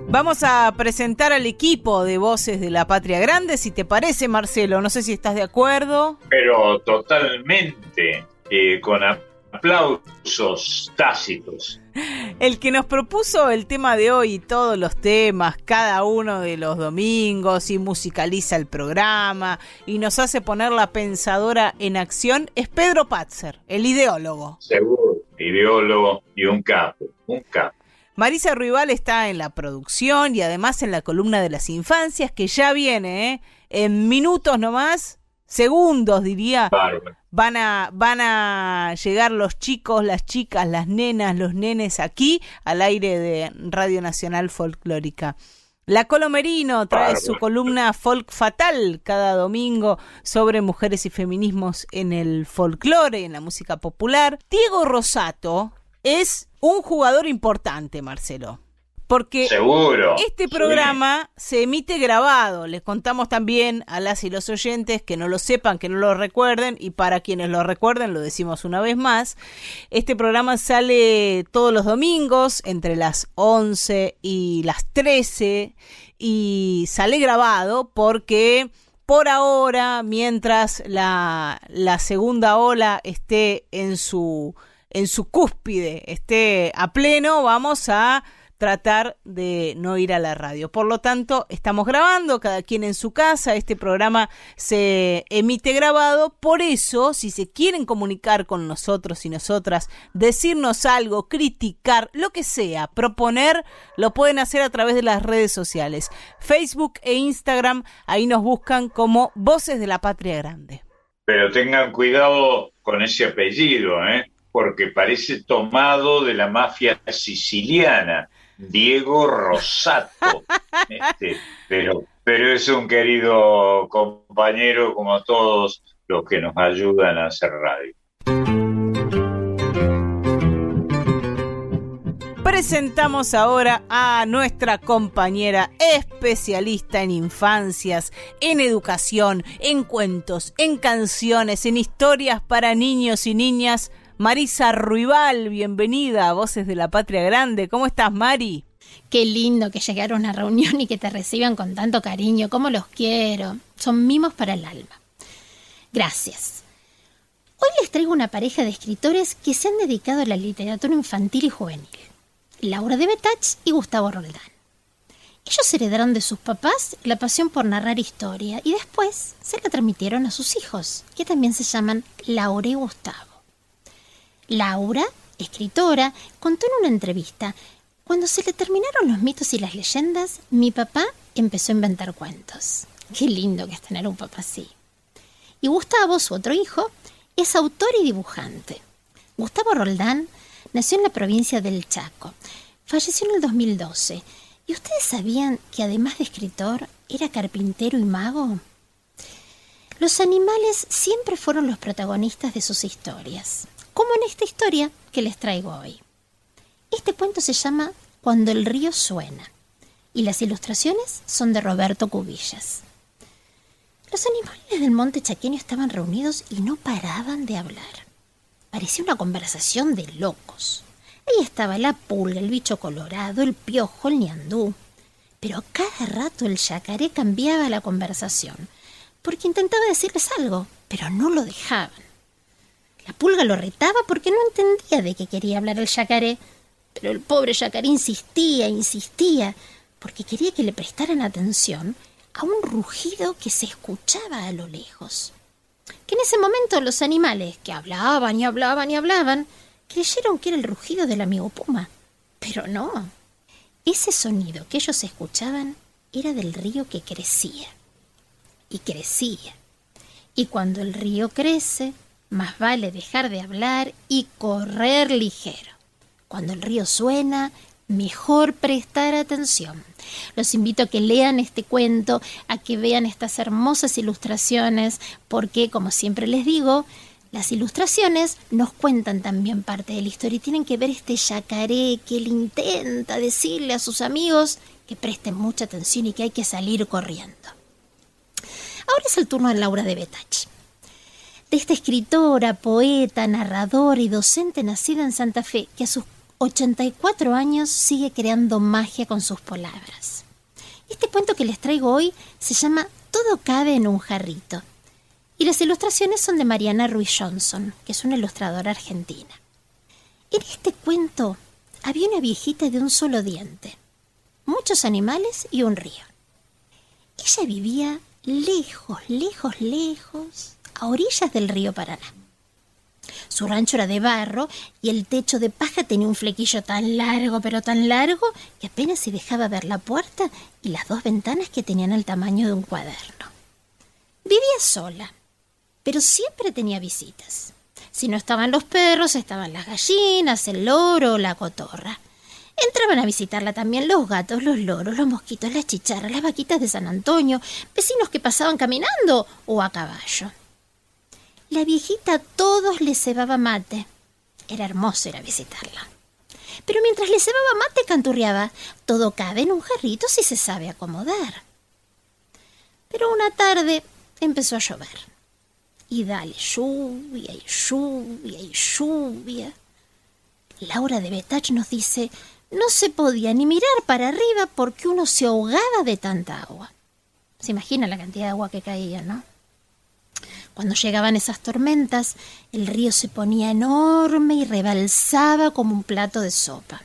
Vamos a presentar al equipo de Voces de la Patria Grande, si te parece, Marcelo. No sé si estás de acuerdo. Pero totalmente, eh, con aplausos tácitos. El que nos propuso el tema de hoy y todos los temas, cada uno de los domingos, y musicaliza el programa y nos hace poner la pensadora en acción, es Pedro Patzer, el ideólogo. Seguro, ideólogo y un capo, un capo. Marisa Ruibal está en la producción y además en la columna de las infancias, que ya viene, ¿eh? en minutos nomás, segundos diría, van a, van a llegar los chicos, las chicas, las nenas, los nenes aquí al aire de Radio Nacional Folclórica. La Colomerino trae su columna Folk Fatal cada domingo sobre mujeres y feminismos en el folclore, en la música popular. Diego Rosato es un jugador importante, Marcelo. Porque Seguro. este programa se emite grabado. Les contamos también a las y los oyentes que no lo sepan, que no lo recuerden, y para quienes lo recuerden, lo decimos una vez más. Este programa sale todos los domingos entre las 11 y las 13 y sale grabado porque por ahora, mientras la, la segunda ola esté en su en su cúspide, esté a pleno, vamos a tratar de no ir a la radio. Por lo tanto, estamos grabando, cada quien en su casa, este programa se emite grabado, por eso, si se quieren comunicar con nosotros y nosotras, decirnos algo, criticar, lo que sea, proponer, lo pueden hacer a través de las redes sociales, Facebook e Instagram, ahí nos buscan como Voces de la Patria Grande. Pero tengan cuidado con ese apellido, ¿eh? porque parece tomado de la mafia siciliana, Diego Rosato. Este, pero, pero es un querido compañero como todos los que nos ayudan a hacer radio. Presentamos ahora a nuestra compañera especialista en infancias, en educación, en cuentos, en canciones, en historias para niños y niñas, Marisa Ruibal, bienvenida a Voces de la Patria Grande. ¿Cómo estás, Mari? Qué lindo que llegar a una reunión y que te reciban con tanto cariño. ¿Cómo los quiero? Son mimos para el alma. Gracias. Hoy les traigo una pareja de escritores que se han dedicado a la literatura infantil y juvenil. Laura de Betach y Gustavo Roldán. Ellos heredaron de sus papás la pasión por narrar historia y después se la transmitieron a sus hijos, que también se llaman Laura y Gustavo. Laura, escritora, contó en una entrevista, cuando se le terminaron los mitos y las leyendas, mi papá empezó a inventar cuentos. Qué lindo que es tener un papá así. Y Gustavo, su otro hijo, es autor y dibujante. Gustavo Roldán nació en la provincia del Chaco. Falleció en el 2012. ¿Y ustedes sabían que además de escritor, era carpintero y mago? Los animales siempre fueron los protagonistas de sus historias como en esta historia que les traigo hoy. Este cuento se llama Cuando el río suena y las ilustraciones son de Roberto Cubillas. Los animales del monte chaqueño estaban reunidos y no paraban de hablar. Parecía una conversación de locos. Ahí estaba la pulga, el bicho colorado, el piojo, el ñandú. Pero cada rato el yacaré cambiaba la conversación, porque intentaba decirles algo, pero no lo dejaban. La pulga lo retaba porque no entendía de qué quería hablar el yacaré, pero el pobre yacaré insistía, insistía, porque quería que le prestaran atención a un rugido que se escuchaba a lo lejos. Que en ese momento los animales, que hablaban y hablaban y hablaban, creyeron que era el rugido del amigo Puma. Pero no. Ese sonido que ellos escuchaban era del río que crecía. Y crecía. Y cuando el río crece, más vale dejar de hablar y correr ligero. Cuando el río suena, mejor prestar atención. Los invito a que lean este cuento, a que vean estas hermosas ilustraciones, porque, como siempre les digo, las ilustraciones nos cuentan también parte de la historia y tienen que ver este yacaré que él intenta decirle a sus amigos que presten mucha atención y que hay que salir corriendo. Ahora es el turno de Laura de Betach. De esta escritora, poeta, narradora y docente nacida en Santa Fe, que a sus 84 años sigue creando magia con sus palabras. Este cuento que les traigo hoy se llama Todo cabe en un jarrito. Y las ilustraciones son de Mariana Ruiz Johnson, que es una ilustradora argentina. En este cuento había una viejita de un solo diente, muchos animales y un río. Ella vivía lejos, lejos, lejos, a orillas del río Paraná. Su rancho era de barro y el techo de paja tenía un flequillo tan largo, pero tan largo, que apenas se dejaba ver la puerta y las dos ventanas que tenían el tamaño de un cuaderno. Vivía sola, pero siempre tenía visitas. Si no estaban los perros, estaban las gallinas, el loro, la cotorra. Entraban a visitarla también los gatos, los loros, los mosquitos, las chicharras, las vaquitas de San Antonio, vecinos que pasaban caminando o a caballo. La viejita a todos le cebaba mate. Era hermoso ir a visitarla. Pero mientras le cebaba mate canturreaba, todo cabe en un jarrito si se sabe acomodar. Pero una tarde empezó a llover. Y dale lluvia y lluvia y lluvia. Laura de Betach nos dice, no se podía ni mirar para arriba porque uno se ahogaba de tanta agua. Se imagina la cantidad de agua que caía, ¿no? Cuando llegaban esas tormentas, el río se ponía enorme y rebalsaba como un plato de sopa.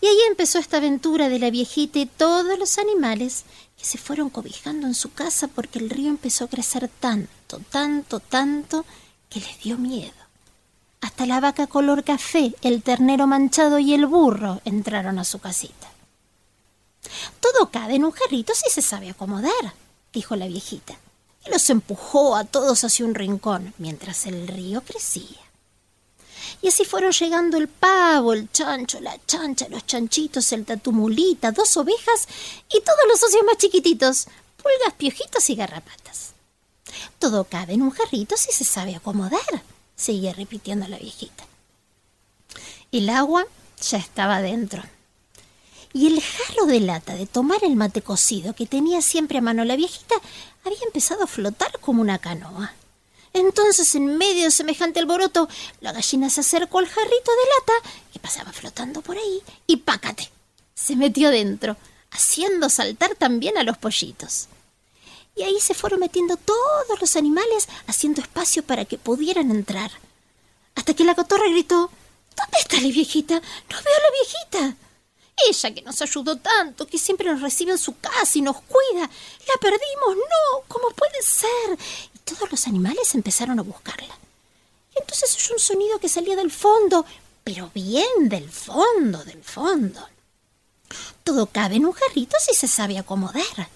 Y ahí empezó esta aventura de la viejita y todos los animales que se fueron cobijando en su casa porque el río empezó a crecer tanto, tanto, tanto, que les dio miedo. Hasta la vaca color café, el ternero manchado y el burro entraron a su casita. Todo cabe en un jarrito si se sabe acomodar, dijo la viejita, los empujó a todos hacia un rincón mientras el río crecía. Y así fueron llegando el pavo, el chancho, la chancha, los chanchitos, el tatumulita, dos ovejas y todos los socios más chiquititos, pulgas, piojitos y garrapatas. Todo cabe en un jarrito si se sabe acomodar, seguía repitiendo la viejita. El agua ya estaba dentro. Y el jarro de lata de tomar el mate cocido que tenía siempre a mano la viejita había empezado a flotar como una canoa. Entonces, en medio de semejante alboroto, la gallina se acercó al jarrito de lata que pasaba flotando por ahí y pácate, se metió dentro, haciendo saltar también a los pollitos. Y ahí se fueron metiendo todos los animales, haciendo espacio para que pudieran entrar. Hasta que la cotorra gritó, ¿Dónde está la viejita? No veo a la viejita. Ella que nos ayudó tanto, que siempre nos recibe en su casa y nos cuida. La perdimos, no, ¿cómo puede ser? Y todos los animales empezaron a buscarla. Y entonces oyó un sonido que salía del fondo, pero bien del fondo, del fondo. Todo cabe en un jarrito si se sabe acomodar.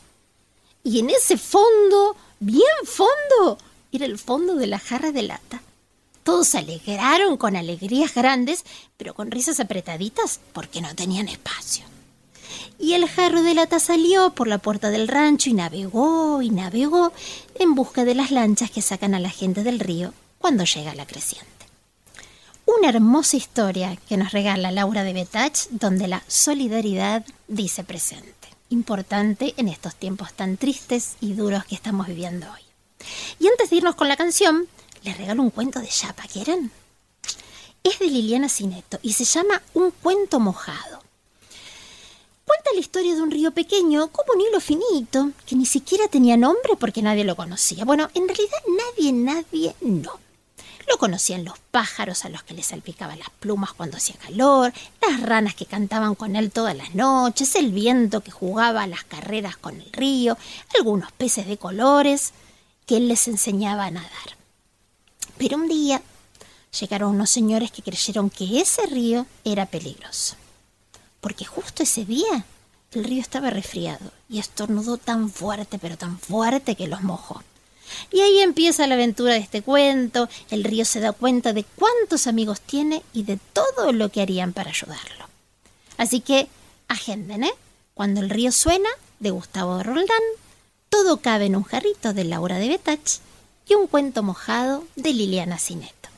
Y en ese fondo, bien fondo, era el fondo de la jarra de lata. Todos se alegraron con alegrías grandes, pero con risas apretaditas porque no tenían espacio. Y el jarro de lata salió por la puerta del rancho y navegó y navegó en busca de las lanchas que sacan a la gente del río cuando llega la creciente. Una hermosa historia que nos regala Laura de Betach, donde la solidaridad dice presente, importante en estos tiempos tan tristes y duros que estamos viviendo hoy. Y antes de irnos con la canción, les regalo un cuento de Chapa, ¿quieren? Es de Liliana Cineto y se llama Un cuento mojado. Cuenta la historia de un río pequeño como un hilo finito, que ni siquiera tenía nombre porque nadie lo conocía. Bueno, en realidad nadie, nadie no. Lo conocían los pájaros a los que les salpicaban las plumas cuando hacía calor, las ranas que cantaban con él todas las noches, el viento que jugaba a las carreras con el río, algunos peces de colores que él les enseñaba a nadar. Pero un día llegaron unos señores que creyeron que ese río era peligroso. Porque justo ese día el río estaba resfriado y estornudó tan fuerte, pero tan fuerte que los mojó. Y ahí empieza la aventura de este cuento. El río se da cuenta de cuántos amigos tiene y de todo lo que harían para ayudarlo. Así que agenden, ¿eh? Cuando el río suena, de Gustavo Roldán, todo cabe en un jarrito de Laura de Betach y un cuento mojado de Liliana Cineto.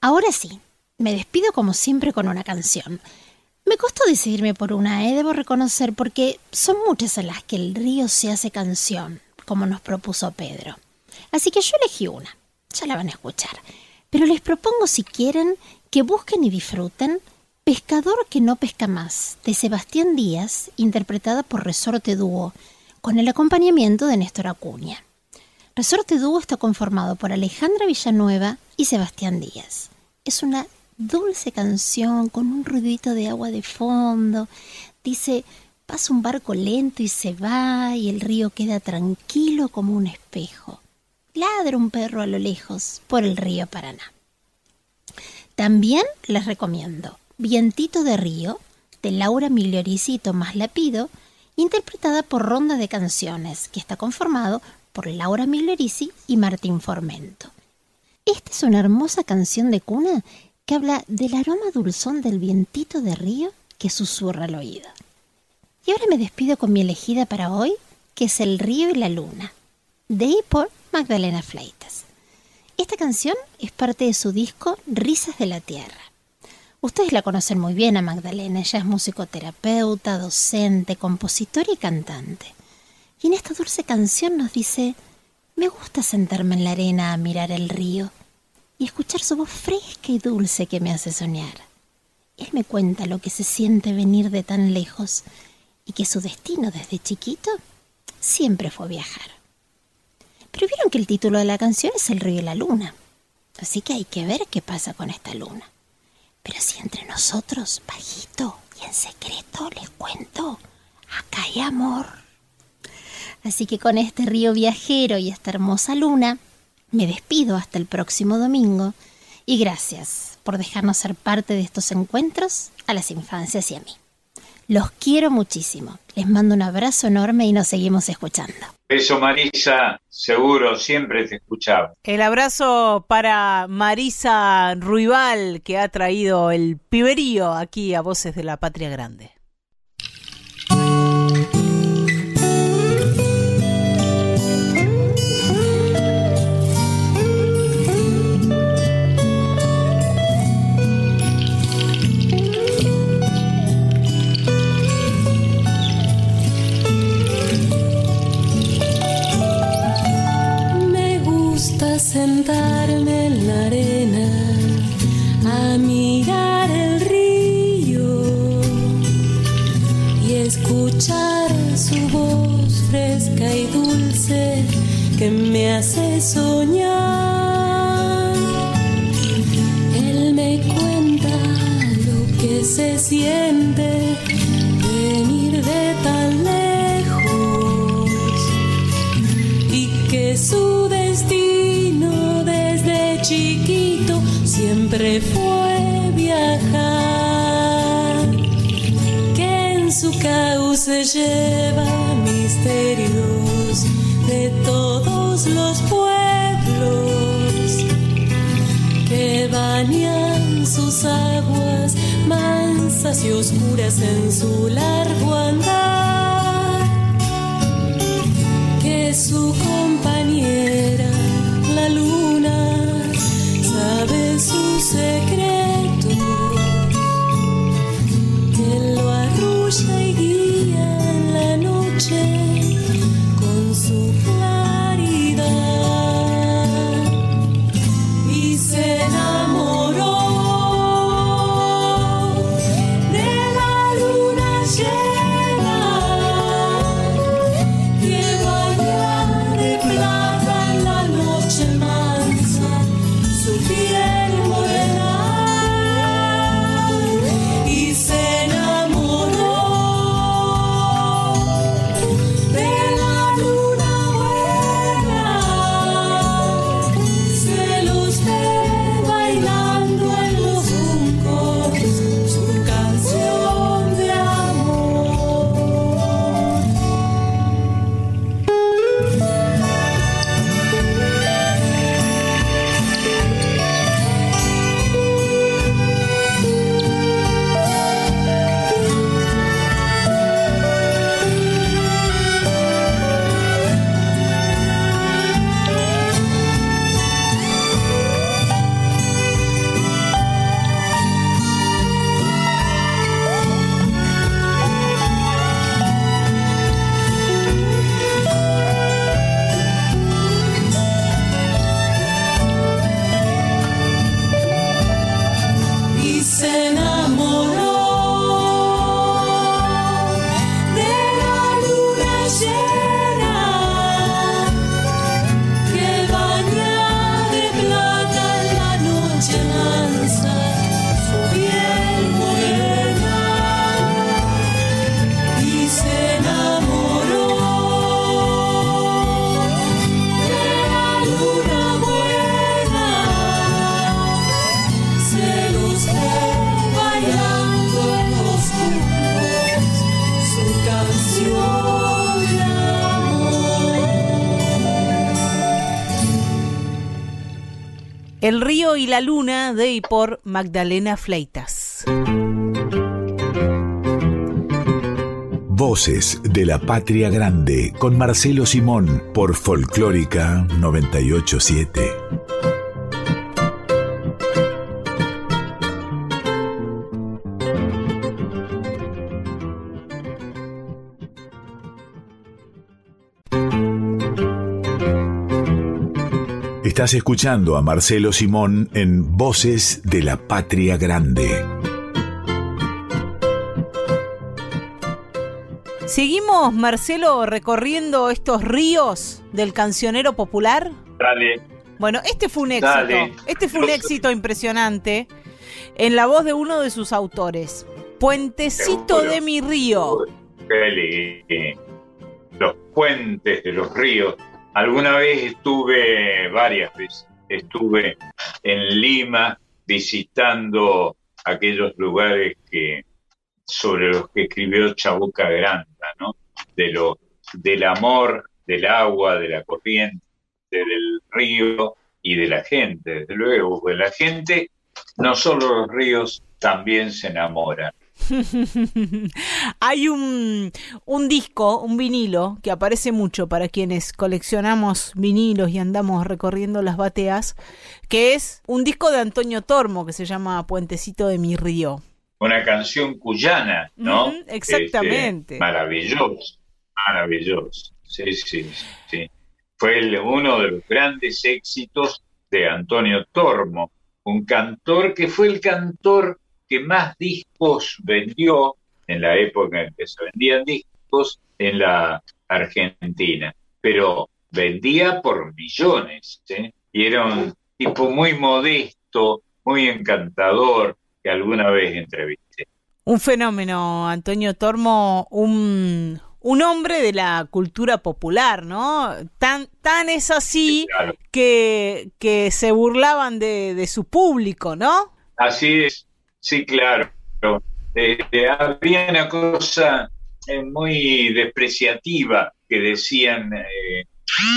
Ahora sí, me despido como siempre con una canción. Me costó decidirme por una, eh, debo reconocer, porque son muchas en las que el río se hace canción, como nos propuso Pedro. Así que yo elegí una, ya la van a escuchar. Pero les propongo, si quieren, que busquen y disfruten Pescador que no pesca más, de Sebastián Díaz, interpretada por Resorte Dúo, con el acompañamiento de Néstor Acuña. Resorte Dúo está conformado por Alejandra Villanueva y Sebastián Díaz. Es una dulce canción con un ruidito de agua de fondo. Dice, pasa un barco lento y se va y el río queda tranquilo como un espejo. Ladra un perro a lo lejos por el río Paraná. También les recomiendo Vientito de Río, de Laura Migliorisi y Tomás Lapido, interpretada por Ronda de Canciones, que está conformado por Laura Migliorisi y Martín Formento. Esta es una hermosa canción de cuna que habla del aroma dulzón del vientito de río que susurra al oído. Y ahora me despido con mi elegida para hoy, que es El río y la luna, de y por Magdalena Fleitas. Esta canción es parte de su disco Risas de la Tierra. Ustedes la conocen muy bien a Magdalena, ella es musicoterapeuta, docente, compositora y cantante. Y en esta dulce canción nos dice, me gusta sentarme en la arena a mirar el río y escuchar su voz fresca y dulce que me hace soñar. Él me cuenta lo que se siente venir de tan lejos y que su destino desde chiquito siempre fue viajar. Pero vieron que el título de la canción es El río y la luna, así que hay que ver qué pasa con esta luna. Pero si entre nosotros, bajito y en secreto, les cuento, acá hay amor. Así que con este río viajero y esta hermosa luna, me despido hasta el próximo domingo y gracias por dejarnos ser parte de estos encuentros a las infancias y a mí. Los quiero muchísimo. Les mando un abrazo enorme y nos seguimos escuchando. Eso, Marisa, seguro, siempre te escuchaba. El abrazo para Marisa Ruibal, que ha traído el piberío aquí a Voces de la Patria Grande. Gusta sentarme en la arena a mirar el río y escuchar su voz fresca y dulce que me hace soñar. Él me cuenta lo que se siente venir de tan siempre fue viajar, que en su cauce lleva misterios de todos los pueblos que bañan sus aguas mansas y oscuras en su largo andar que su compañera, luna de y por Magdalena Fleitas. Voces de la Patria Grande con Marcelo Simón por Folclórica 987. Estás escuchando a Marcelo Simón en Voces de la Patria Grande. Seguimos, Marcelo, recorriendo estos ríos del cancionero popular. Dale. Bueno, este fue un éxito. Dale. Este fue un éxito impresionante en la voz de uno de sus autores. Puentecito de mi río. Los puentes de los ríos. Alguna vez estuve, varias veces, estuve en Lima visitando aquellos lugares que sobre los que escribió Chabuca Granda, ¿no? De lo, del amor, del agua, de la corriente, del río y de la gente, desde luego, porque la gente, no solo los ríos, también se enamoran. Hay un, un disco, un vinilo, que aparece mucho para quienes coleccionamos vinilos y andamos recorriendo las bateas, que es un disco de Antonio Tormo que se llama Puentecito de mi río. Una canción cuyana, ¿no? Ujú, exactamente. Este, maravilloso, maravilloso. Sí, sí, sí. Fue el- uno de los grandes éxitos de Antonio Tormo, un cantor que fue el cantor que más discos vendió en la época en que se vendían discos en la Argentina, pero vendía por millones, ¿eh? y era un tipo muy modesto, muy encantador, que alguna vez entrevisté. Un fenómeno, Antonio Tormo, un, un hombre de la cultura popular, ¿no? Tan, tan es así Claro. que, que se burlaban de, de su público, ¿no? Así es, sí, claro. Eh, eh, había una cosa eh, muy despreciativa que decían eh,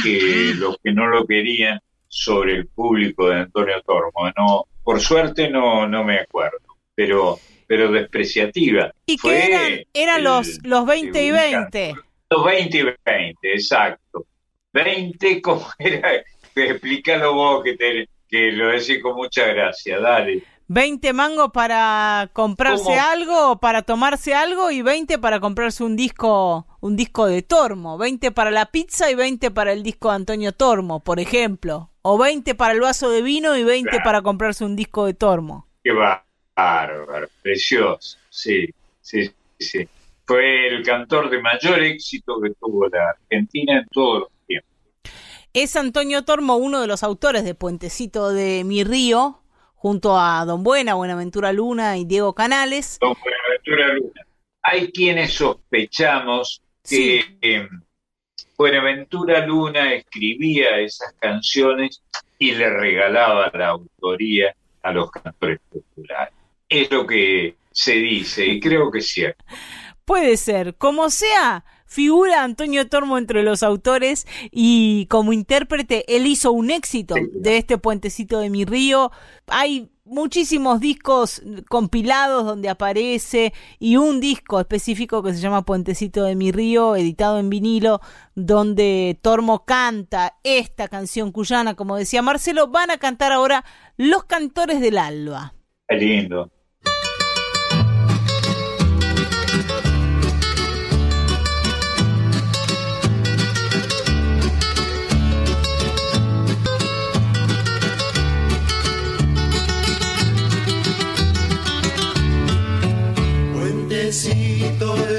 que los que no lo querían sobre el público de Antonio Tormo. No, por suerte no, no me acuerdo, pero, pero despreciativa. Y que eran, eran el- los, los 20 y un 20. Los 20 y 20, exacto. 20, ¿cómo era? Explícalo vos que, te, que lo decís con mucha gracia, dale. 20 mangos para comprarse ¿Cómo? algo para tomarse algo y 20 para comprarse un disco un disco de Tormo, 20 para la pizza y 20 para el disco de Antonio Tormo, por ejemplo, o 20 para el vaso de vino y 20 Claro. para comprarse un disco de Tormo. Qué bárbaro, precioso, sí, sí, sí. Fue el cantor de mayor éxito que tuvo la Argentina en todos los tiempos. Es Antonio Tormo uno de los autores de Puentecito de Mi Río, junto a Don Buena, Buenaventura Luna y Diego Canales. Don Buenaventura Luna. Hay quienes sospechamos que Sí. eh, Buenaventura Luna escribía esas canciones y le regalaba la autoría a los cantores populares. Es lo que se dice y creo que es cierto. Puede ser, como sea, figura Antonio Tormo entre los autores y como intérprete él hizo un éxito de este puentecito de mi río. Hay muchísimos discos compilados donde aparece y un disco específico que se llama Puentecito de mi río, editado en vinilo, donde Tormo canta esta canción cuyana, como decía Marcelo, van a cantar ahora Los Cantores del Alba. Qué lindo. Puentecito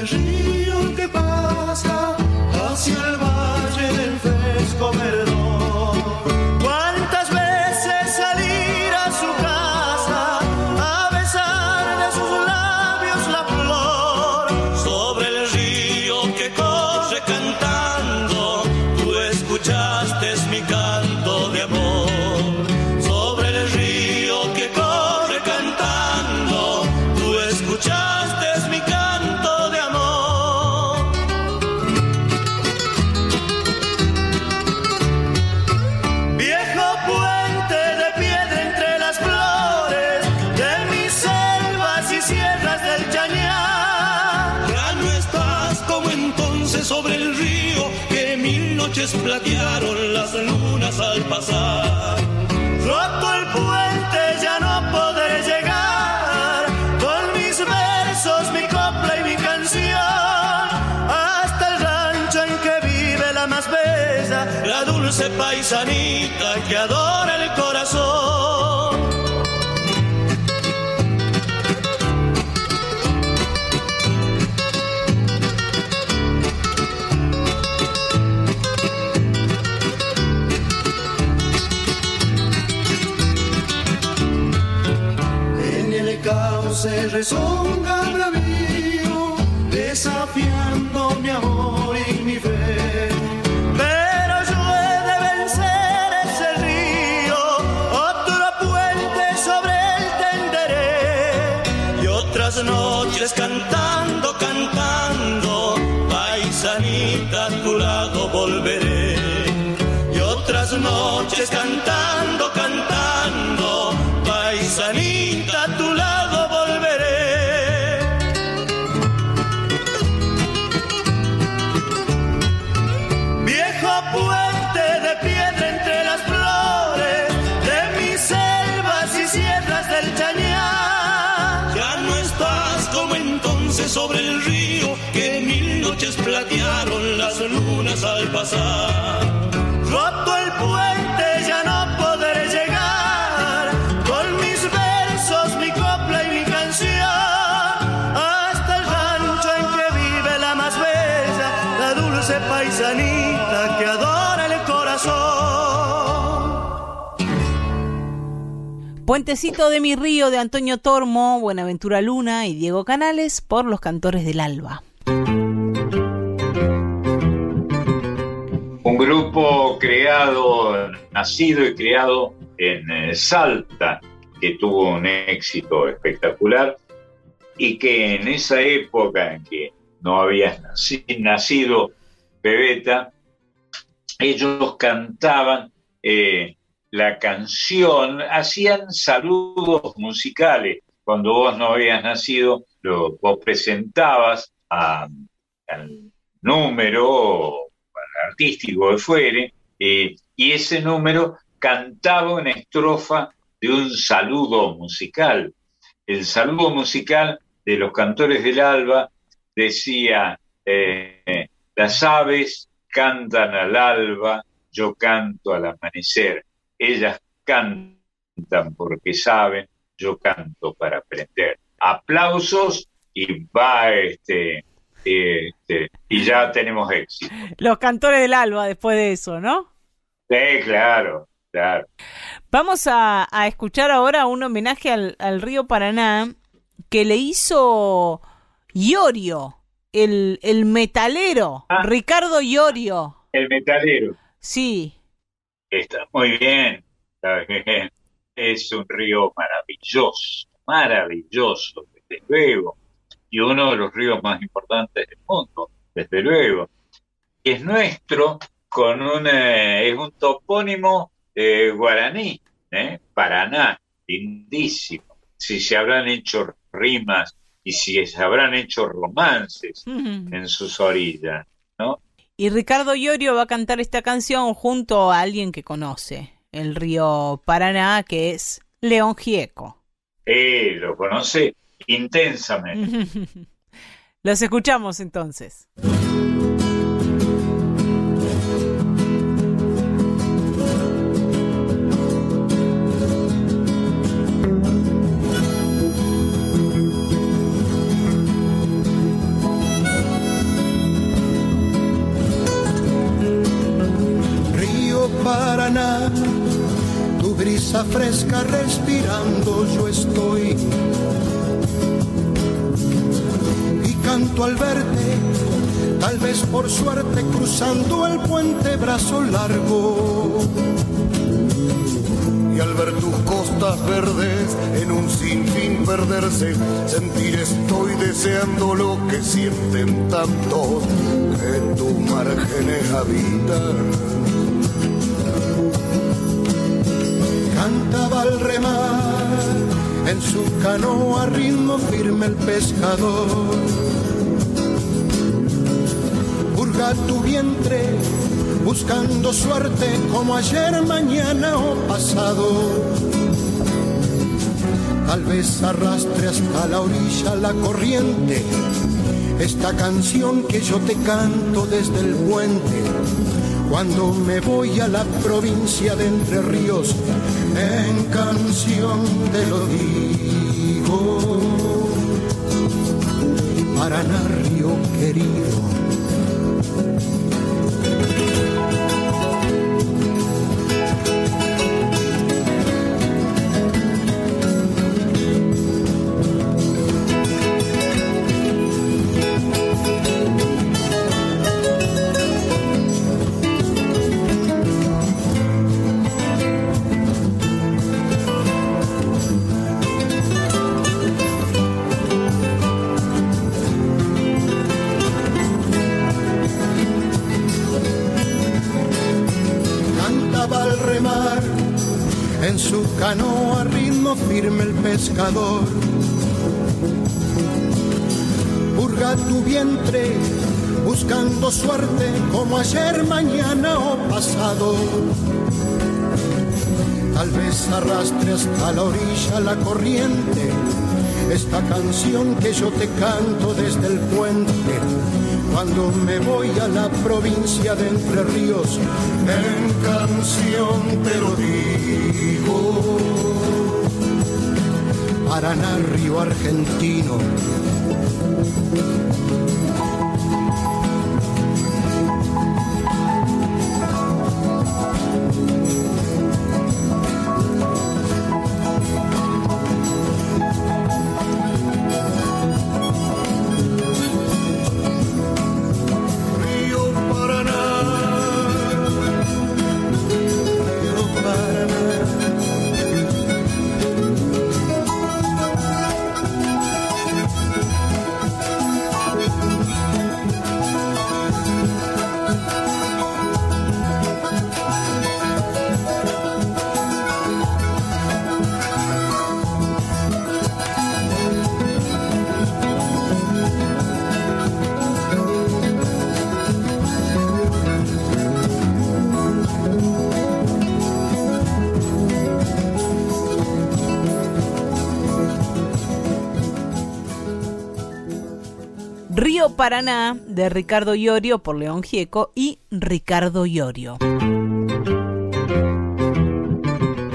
noches platearon las lunas al pasar. Roto el puente ya no podré llegar con mis versos, mi copla y mi canción hasta el rancho en que vive la más bella, la dulce paisanita que adora el corazón. Rezonga bravío, desafiando mi amor y mi fe. Pero yo he de vencer ese río, otro puente sobre él tenderé. Y otras noches cantando, cantando, paisanita a tu lado volveré. Y otras noches cantando, al pasar. Roto el puente ya no podré llegar con mis versos, mi copla y mi canción hasta el rancho en que vive la más bella, la dulce paisanita que adora el corazón. Puentecito de mi río de Antonio Tormo, Buenaventura Luna y Diego Canales por los cantores del alba. Un grupo creado, nacido y creado en eh, Salta, que tuvo un éxito espectacular y que en esa época en que no había naci- nacido Bebeta, ellos cantaban eh, la canción, hacían saludos musicales. Cuando vos no habías nacido, lo, vos presentabas al número artístico que fuere, eh, y ese número cantaba una estrofa de un saludo musical. El saludo musical de los cantores del alba decía, eh, las aves cantan al alba, yo canto al amanecer, ellas cantan porque saben, yo canto para aprender. Aplausos y va este, este, y ya tenemos éxito. Los cantores del alba después de eso, ¿no? Sí, claro, claro. Vamos a, a escuchar ahora un homenaje al, al río Paraná que le hizo Iorio, el, el metalero, Ah. Ricardo Iorio. El metalero Sí, está muy bien, está bien. Es un río maravilloso, maravilloso, desde luego. Y uno de los ríos más importantes del mundo, desde luego. Y es nuestro con un, eh, es un topónimo eh, guaraní, ¿eh? Paraná, lindísimo. Si se habrán hecho rimas y si se habrán hecho romances en sus orillas, ¿no? Y Ricardo Iorio va a cantar esta canción junto a alguien que conoce el río Paraná, que es León Gieco. Eh, lo conoce intensamente. Los escuchamos entonces. Río Paraná, tu brisa fresca respirando yo estoy. Y canto al verte, tal vez por suerte cruzando el puente brazo largo. Y al ver tus costas verdes en un sinfín perderse, sentir estoy deseando lo que sienten tantos que tus márgenes habitan. Cantaba al remar en su canoa ritmo firme el pescador. Tu vientre buscando suerte como ayer, mañana o pasado. Tal vez arrastre hasta la orilla la corriente esta canción que yo te canto desde el puente. Cuando me voy a la provincia de Entre Ríos, en canción te lo digo. Paraná, río querido canoa ritmo firme el pescador. Purga tu vientre buscando suerte como ayer, mañana o pasado. Tal vez arrastre hasta la orilla la corriente esta canción que yo te canto desde el puente cuando me voy a la provincia de Entre Ríos, en canción te lo digo. Paraná, Río Argentino Paraná de Ricardo Iorio por León Gieco y Ricardo Iorio.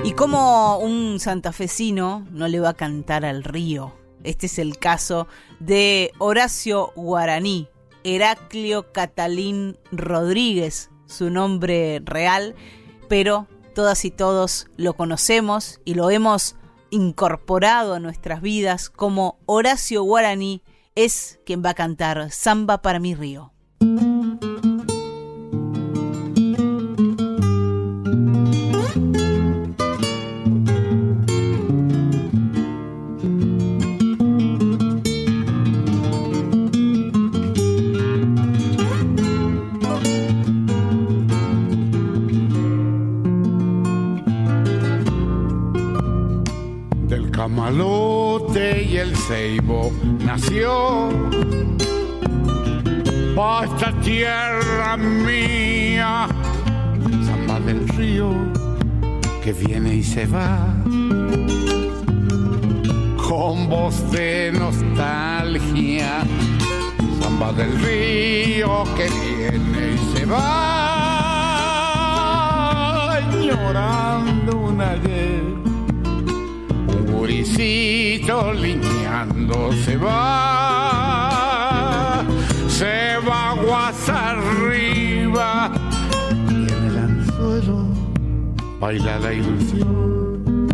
Y como un santafesino no le va a cantar al río. Este es el caso de Horacio Guaraní, Heraclio Catalín Rodríguez, su nombre real, pero todas y todos lo conocemos y lo hemos incorporado a nuestras vidas como Horacio Guaraní es quien va a cantar Samba para mi río. Nació para esta tierra mía, samba del río que viene y se va, con voz de nostalgia, samba del río que viene y se va, llorando un ayer guricito lineando se va, se va aguas arriba y en el anzuelo baila la ilusión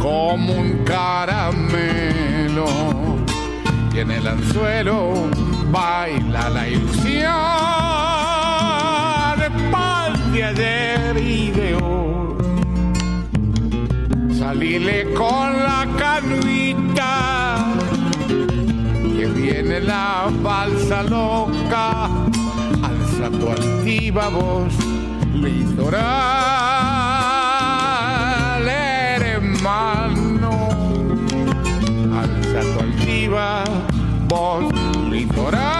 como un caramelo y en el anzuelo baila la ilusión. De pan de ayer de hoy salile con la canuita, que viene la balsa loca, alza tu altiva voz, litoral, hermano, alza tu altiva voz, litoral,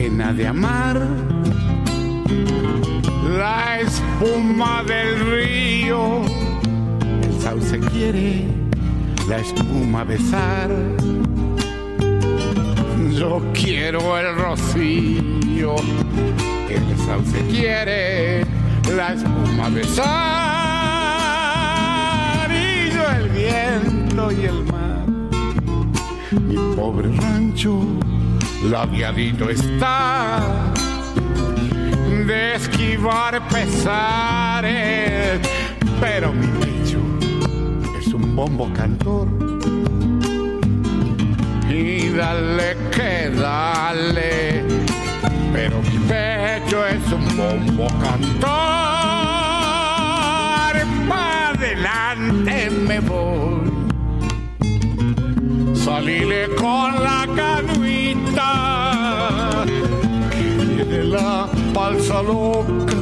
pena de amar. La espuma del río, el sauce quiere la espuma besar. Yo quiero el rocío, el sauce quiere la espuma besar. Y yo el viento y el mar, mi pobre rancho, labiadito está de esquivar pesares, pero mi pecho es un bombo cantor. Y dale que dale, pero mi pecho es un bombo cantor. Pa' adelante me voy. Salile con la canuita que viene la balsa loca,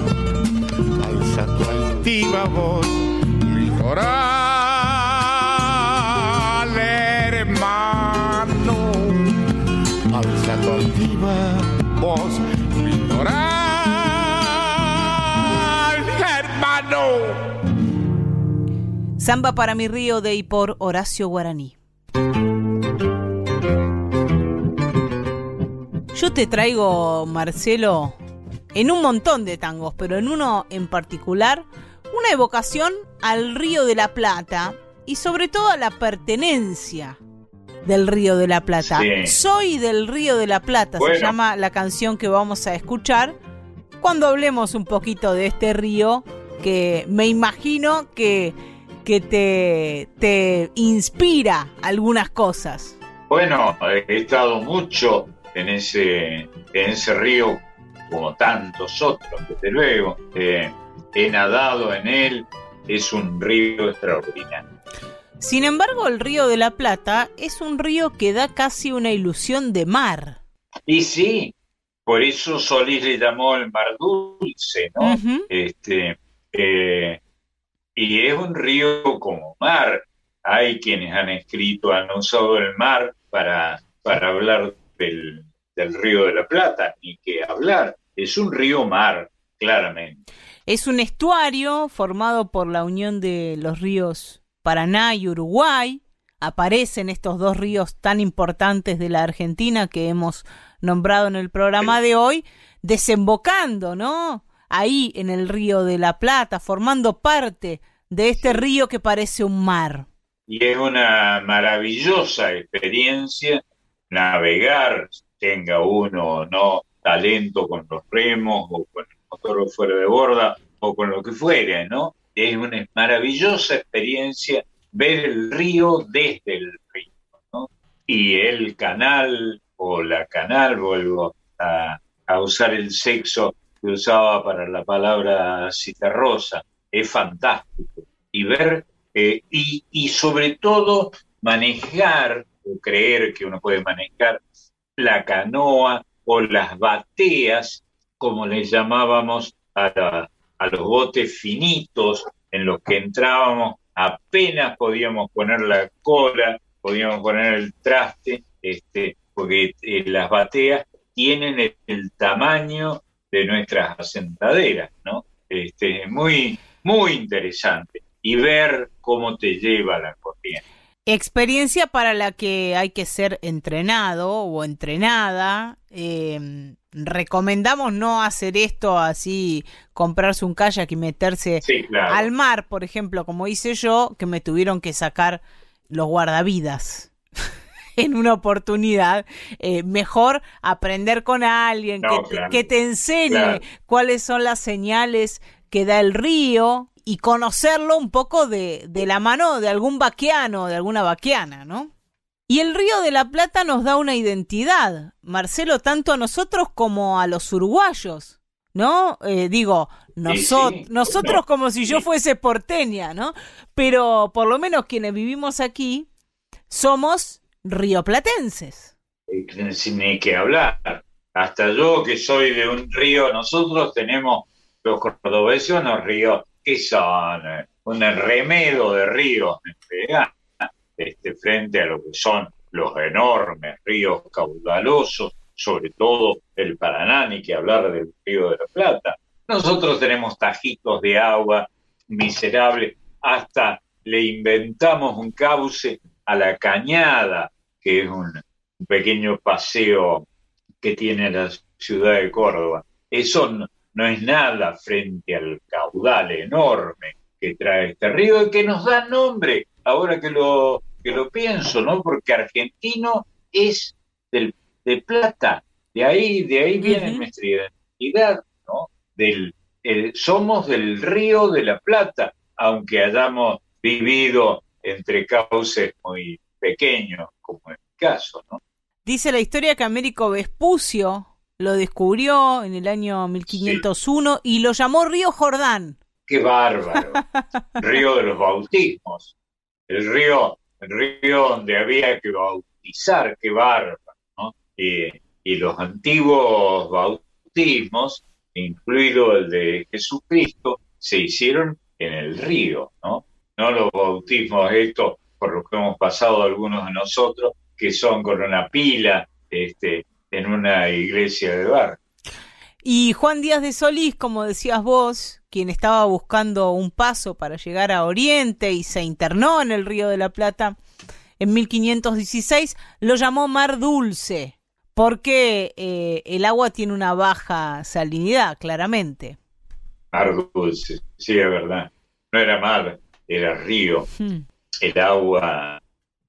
alza tu altiva voz, litoral hermano, alza tu altiva voz, litoral hermano. Samba para mi río de y por Horacio Guaraní. Yo te traigo, Marcelo, en un montón de tangos, pero en uno en particular, una evocación al Río de la Plata y sobre todo a la pertenencia del Río de la Plata. Sí. Soy del Río de la Plata, se llama la canción que vamos a escuchar cuando hablemos un poquito de este río que me imagino que, que te, te inspira algunas cosas. Bueno, he estado mucho en ese, en ese río, como tantos otros, desde luego. Eh, he nadado en él, es un río extraordinario. Sin embargo, el río de la Plata es un río que da casi una ilusión de mar. Y sí, por eso Solís le llamó el mar dulce, ¿no? Este, eh, y es un río como mar. Hay quienes han escrito, han usado el mar para, para hablar del, del río de la Plata, ni que hablar. Es un río mar, claramente. Es un estuario formado por la unión de los ríos Paraná y Uruguay. Aparecen estos dos ríos tan importantes de la Argentina que hemos nombrado en el programa de hoy, desembocando, ¿no? Ahí en el río de la Plata, formando parte de este río que parece un mar. Y es una maravillosa experiencia navegar, tenga uno o no talento con los remos o con el motor fuera de borda o con lo que fuere, ¿no? Es una maravillosa experiencia ver el río desde el río, ¿no? Y el canal o la canal, vuelvo a, usar el sexo que usaba para la palabra citarrosa, es fantástico. Y ver, eh, y, y sobre todo manejar, creer que uno puede manejar la canoa o las bateas, como les llamábamos a, a los botes finitos en los que entrábamos, apenas podíamos poner la cola, podíamos poner el traste, este, porque eh, las bateas tienen el, el tamaño de nuestras asentaderas, ¿no? Este, muy, muy interesante. Y ver cómo te lleva la corriente. Experiencia para la que hay que ser entrenado o entrenada. Eh, recomendamos no hacer esto así, comprarse un kayak y meterse Sí, claro. al mar, por ejemplo, como hice yo, que me tuvieron que sacar los guardavidas en una oportunidad. Eh, mejor aprender con alguien No, que, te- claro. que te enseñe Claro. cuáles son las señales que da el río y conocerlo un poco de, de la mano de algún vaquiano, de alguna vaquiana, ¿no? Y el Río de la Plata nos da una identidad, Marcelo, tanto a nosotros como a los uruguayos, ¿no? Eh, digo, noso- sí, nosotros no, como si yo fuese porteña, ¿no? Pero por lo menos quienes vivimos aquí somos rioplatenses. Eh, sin ni que hablar. Hasta yo que soy de un río, nosotros tenemos los cordobeses unos ríos que son un remedo de ríos este, frente a lo que son los enormes ríos caudalosos, sobre todo el Paraná, ni que hablar del río de la Plata. Nosotros tenemos tajitos de agua miserables, hasta le inventamos un cauce a la cañada, que es un, un pequeño paseo que tiene la ciudad de Córdoba. Eso no, es nada frente al caudal enorme que trae este río y que nos da nombre, ahora que lo, que lo pienso, ¿no? Porque argentino es del, de plata, de ahí, de ahí viene nuestra identidad, ¿no? Del, el- somos del río de la Plata, aunque hayamos vivido entre cauces muy pequeños, como en mi caso, ¿no? Dice la historia que Américo Vespucio lo descubrió en el año 1501 y lo llamó Río Jordán. ¡Qué bárbaro! río de los bautismos. El río, el río donde había que bautizar, qué bárbaro, ¿no? Y, y los antiguos bautismos, incluido el de Jesucristo, se hicieron en el río, ¿no? No los bautismos estos por los que hemos pasado algunos de nosotros, que son con una pila este, en una iglesia de bar. Y Juan Díaz de Solís, como decías vos, quien estaba buscando un paso para llegar a Oriente y se internó en el Río de la Plata en 1516, lo llamó Mar Dulce, porque eh, el agua tiene una baja salinidad, claramente. Mar dulce, sí, es verdad. No era mar, era río. Hmm. El agua,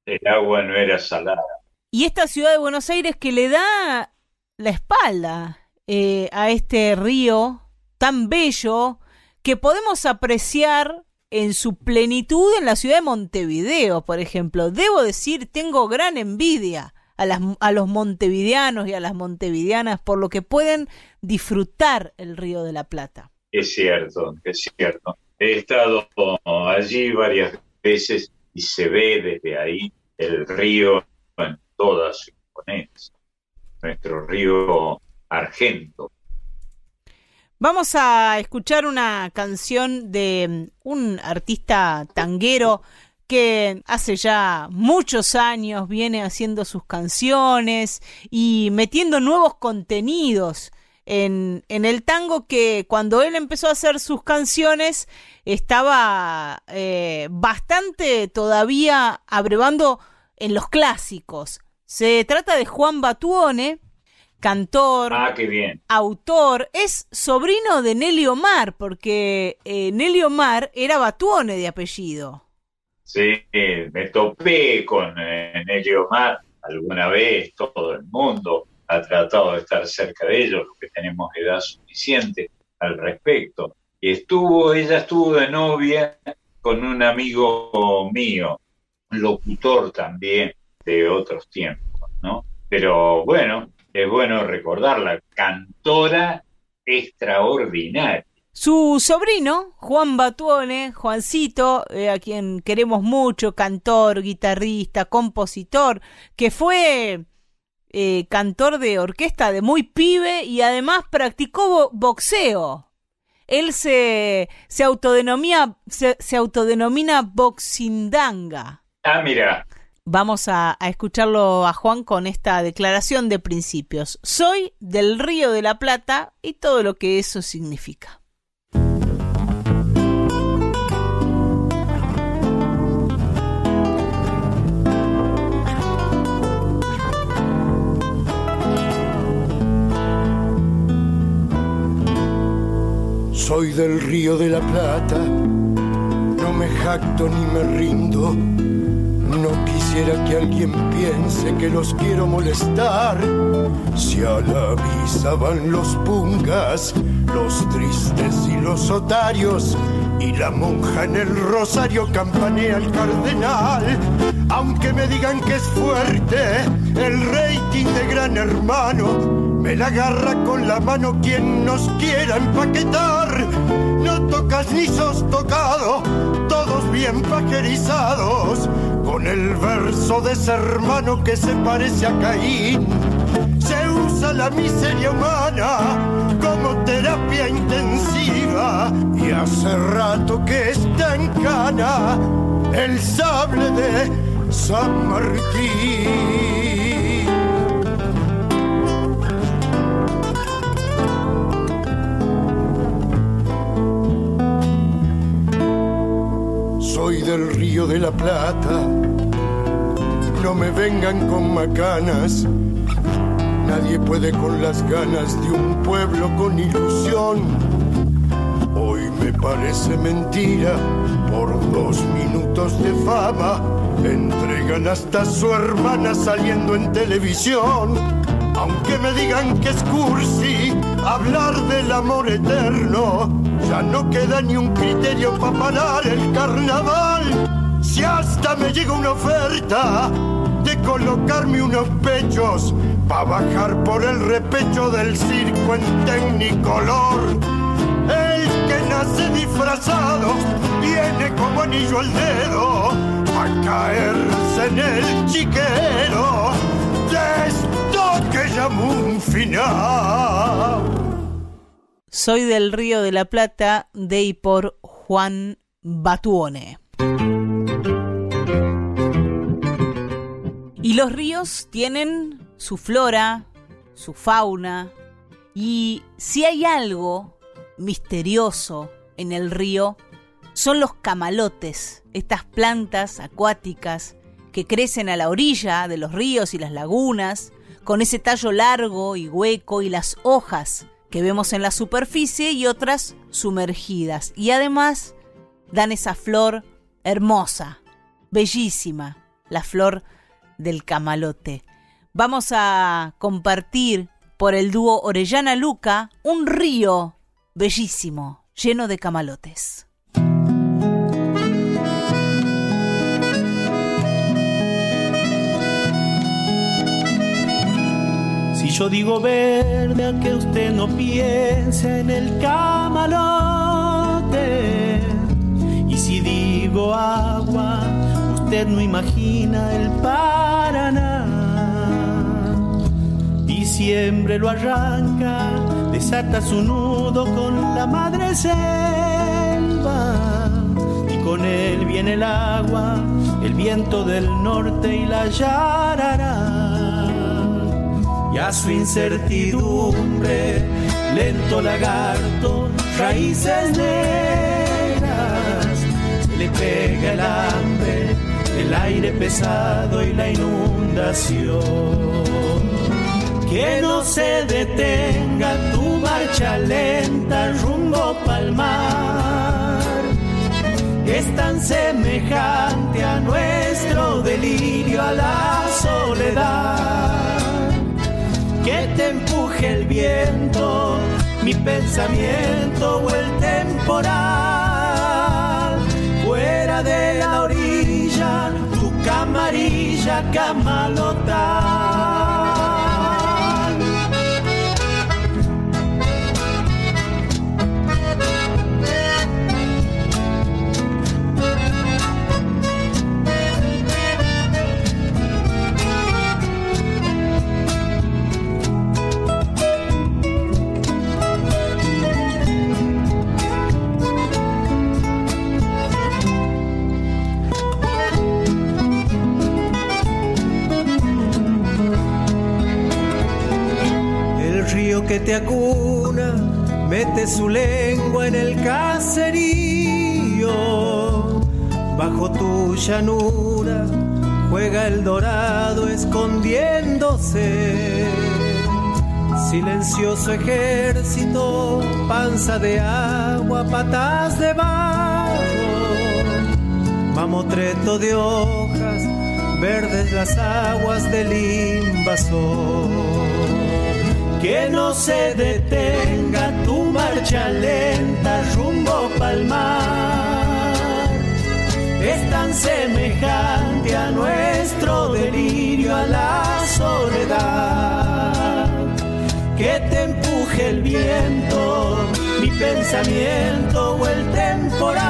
el agua no era salada. Y esta ciudad de Buenos Aires que le da la espalda eh, a este río tan bello que podemos apreciar en su plenitud en la ciudad de Montevideo, por ejemplo. Debo decir, tengo gran envidia a, las, a los montevideanos y a las montevideanas por lo que pueden disfrutar el río de la Plata. Es cierto, es cierto. He estado allí varias veces y se ve desde ahí el río en toda su imponencia. Nuestro río Argento. Vamos a escuchar una canción de mm, un artista tanguero que hace ya muchos años viene haciendo sus canciones y metiendo nuevos contenidos en, en el tango que cuando él empezó a hacer sus canciones estaba eh, bastante todavía abrevando en los clásicos. Se trata de Juan Batuone, cantor, Ah, qué bien. autor, es sobrino de Nelly Omar, porque eh, Nelly Omar era Batuone de apellido. Sí, me topé con eh, Nelly Omar alguna vez, todo el mundo ha tratado de estar cerca de ellos, los que tenemos edad suficiente al respecto. Y estuvo, ella estuvo de novia con un amigo mío, un locutor también de otros tiempos, ¿no? Pero bueno, es bueno recordarla, cantora extraordinaria. Su sobrino, Juan Batuone, Juancito, eh, a quien queremos mucho, cantor, guitarrista, compositor, que fue eh, cantor de orquesta de muy pibe y además practicó bo- boxeo. Él se, se, autodenomina, se, se autodenomina boxindanga. Ah, mira, Vamos a, escucharlo a Juan con esta declaración de principios. Soy del Río de la Plata y todo lo que eso significa. Soy del río de la Plata, no me jacto ni me rindo. No quisiera que alguien piense que los quiero molestar. Si a la visa van los pungas, los tristes y los otarios, y la monja en el rosario campanea al cardenal. Aunque me digan que es fuerte el rating de gran hermano, me la agarra con la mano quien nos quiera empaquetar. No tocas ni sos tocado, todos bien pajerizados, con el verso de ese hermano que se parece a Caín. Se usa la miseria humana como terapia intensiva y hace rato que está en cana el sable de San Martín. Soy del río de la Plata, no me vengan con macanas. Nadie puede con las ganas de un pueblo con ilusión. Hoy me parece mentira, por dos minutos de fama, entregan hasta su hermana saliendo en televisión. Aunque me digan que es cursi hablar del amor eterno, ya no queda ni un criterio para parar el carnaval. Si hasta me llega una oferta de colocarme unos pechos para bajar por el repecho del circo en tecnicolor. El que nace disfrazado viene como anillo al dedo a caerse en el chiquero que llamó un final. Soy del Río de la Plata, de y por Juan Batuone. Y los ríos tienen su flora, su fauna, y si hay algo misterioso en el río, son los camalotes, estas plantas acuáticas que crecen a la orilla de los ríos y las lagunas, con ese tallo largo y hueco y las hojas que vemos en la superficie y otras sumergidas. Y además dan esa flor hermosa, bellísima, la flor del camalote. Vamos a compartir por el dúo Orellana Luca un río bellísimo, lleno de camalotes. Si yo digo verde, a que usted no piense en el camalote. Y si digo agua, usted no imagina el Paraná. Diciembre lo arranca, desata su nudo con la madre selva. Y con él viene el agua, el viento del norte y la yarará y a su incertidumbre, lento lagarto, raíces negras, le pega el hambre, el aire pesado y la inundación. Que no se detenga tu marcha lenta rumbo palmar, es tan semejante a nuestro delirio, a la soledad que te empuje el viento, mi pensamiento o el temporal. Fuera de la orilla, tu camarilla camalota. Que te acuna, mete su lengua en el caserío. Bajo tu llanura juega el dorado escondiéndose. Silencioso ejército, panza de agua, patas de barro, mamotreto de hojas, verdes las aguas del invasor que no se detenga tu marcha lenta rumbo palmar. Es tan semejante a nuestro delirio, a la soledad, que te empuje el viento, mi pensamiento o el temporal.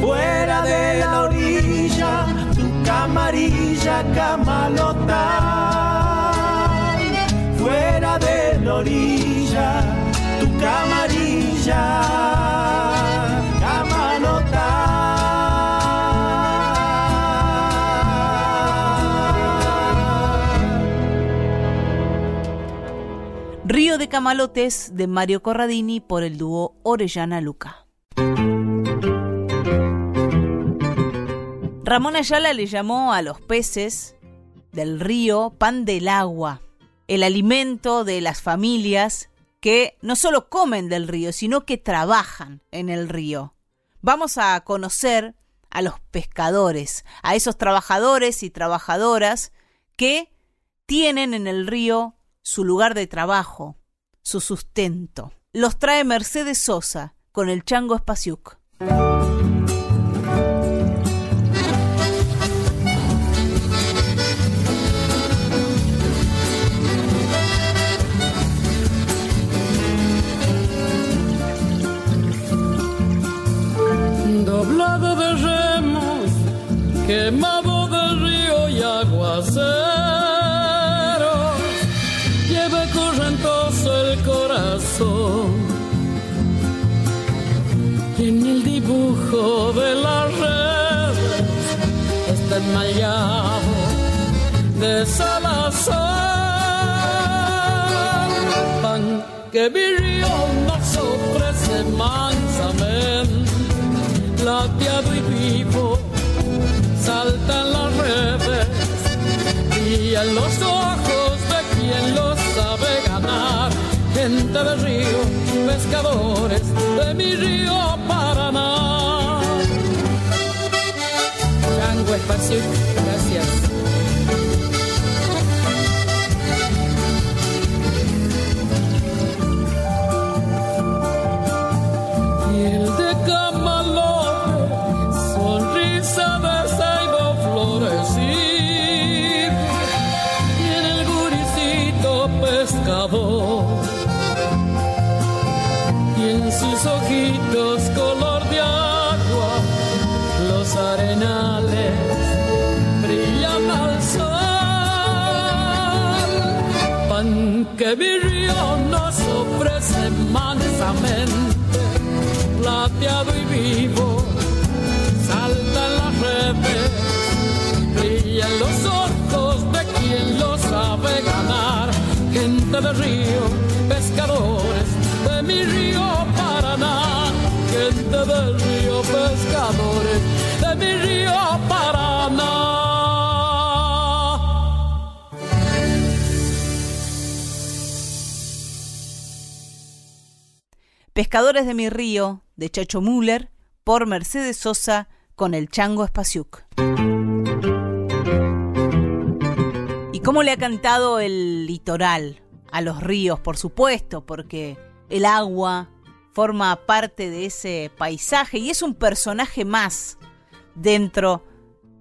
Fuera de la orilla, tu camarilla camalota orilla, tu camarilla. Río de Camalotes de Mario Corradini por el dúo Orellana Luca. Ramón Ayala le llamó a los peces del río pan del agua el alimento de las familias que no solo comen del río, sino que trabajan en el río. Vamos a conocer a los pescadores, a esos trabajadores y trabajadoras que tienen en el río su lugar de trabajo, su sustento. Los trae Mercedes Sosa con el Chango Espaciuc. Quemado del río y aguaceros, lleva correntoso el corazón. Y en el dibujo de las redes está enmayado de Salazar, pan que mi río nos ofrece mansamente plateado y vivo, en los ojos de quien lo sabe ganar. Gente del río, pescadores de mi río Paraná. Chango Espacio, gracias. Y en sus ojitos color de agua, los arenales brillan al sol. Pan que mi río nos ofrece mansamente plateado y vivo, saltan las redes, brillan los ojos de quien gente de río, pescadores de mi río Paraná, gente del río, pescadores de mi río Paraná. Pescadores de mi río, de Chacho Müller, por Mercedes Sosa, con el Chango Espaciuc. ¿Y cómo le ha cantado el litoral? A los ríos, por supuesto, porque el agua forma parte de ese paisaje y es un personaje más dentro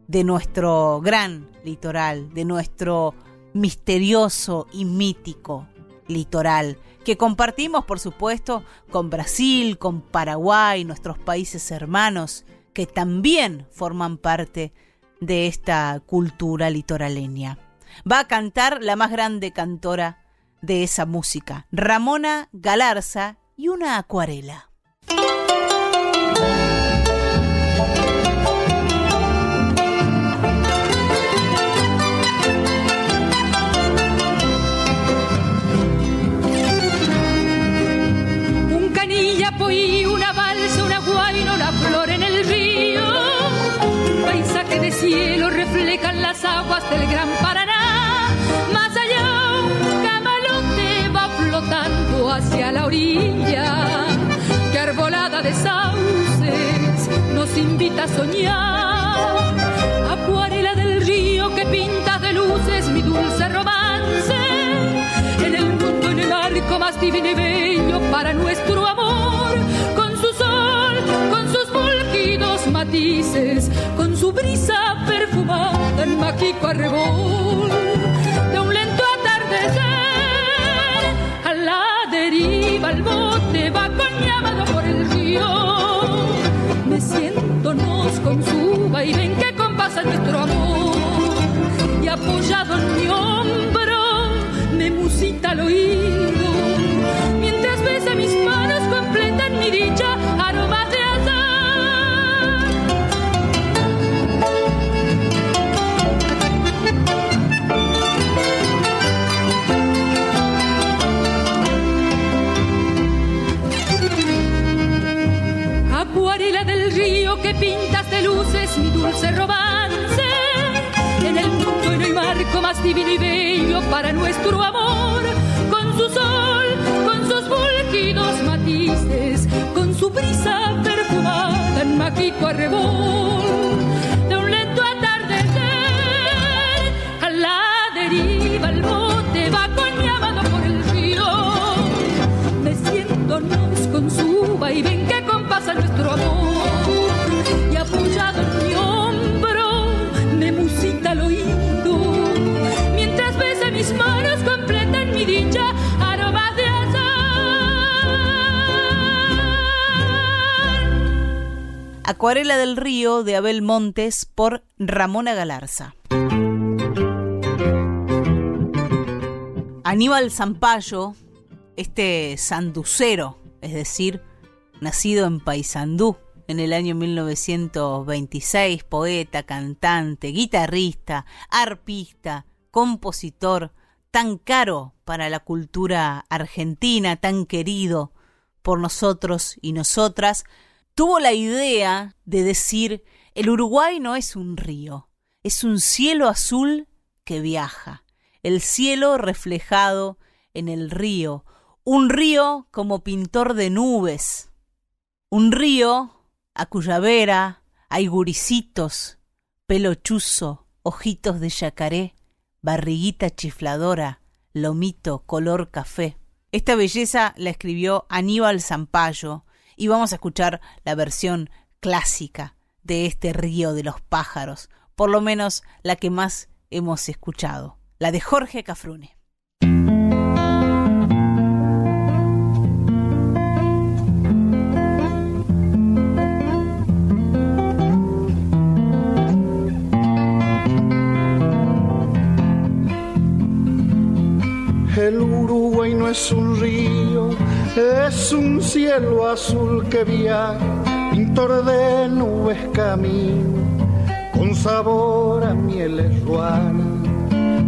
de nuestro gran litoral, de nuestro misterioso y mítico litoral, que compartimos, por supuesto, con Brasil, con Paraguay, nuestros países hermanos, que también forman parte de esta cultura litoraleña. Va a cantar la más grande cantora de esa música, Ramona Galarza, y una acuarela. Soñar. Acuarela del río que pinta de luces mi dulce romance. En el mundo, en el arco más divino y bello para nuestro amor. Con su sol, con sus fulgidos matices, con su brisa perfumada en mágico arrebol. De un lento atardecer, a la deriva el bote va coñamado por el río con su vaivén que compasa nuestro amor. Y apoyado en mi hombro, me musita al oído, mientras besa mis manos completan mi dicha aromas de Acuarela del río que pinta dulce romance. En el mundo no hay marco más divino y bello para nuestro amor. Con su sol, con sus fulgidos matices, con su brisa perfumada en mágico arrebol. De un lento atardecer, a la deriva el bote va coñamado por el río. Meciéndonos con su vaivén que compasa nuestro amor. Acuarela del Río de Abel Montes por Ramona Galarza. Aníbal Zampayo, este sanducero, es decir, nacido en Paysandú en el año 1926, poeta, cantante, guitarrista, arpista, compositor, tan caro para la cultura argentina, tan querido por nosotros y nosotras, tuvo la idea de decir, el Uruguay no es un río, es un cielo azul que viaja, el cielo reflejado en el río, un río como pintor de nubes, un río a cuya vera hay guricitos, pelo chuzo, ojitos de yacaré, barriguita chifladora, lomito color café. Esta belleza la escribió Aníbal Zampayo y vamos a escuchar la versión clásica de este río de los pájaros, por lo menos la que más hemos escuchado, la de Jorge Cafrune. El Uruguay no es un río, es un cielo azul que viaja, pintor de nubes camino, con sabor a mieles ruana.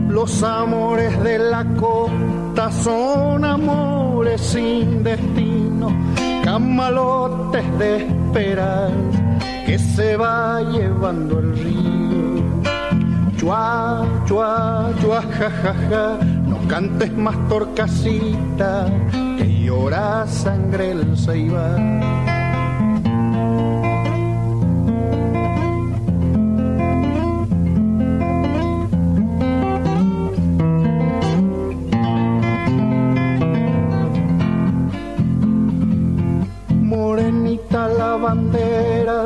Los amores de la costa son amores sin destino, camalotes de esperanza que se va llevando el río. Chua, chua, chua, ja, ja, ja, no cantes más torcasita, llora sangre el. Morenita la bandera,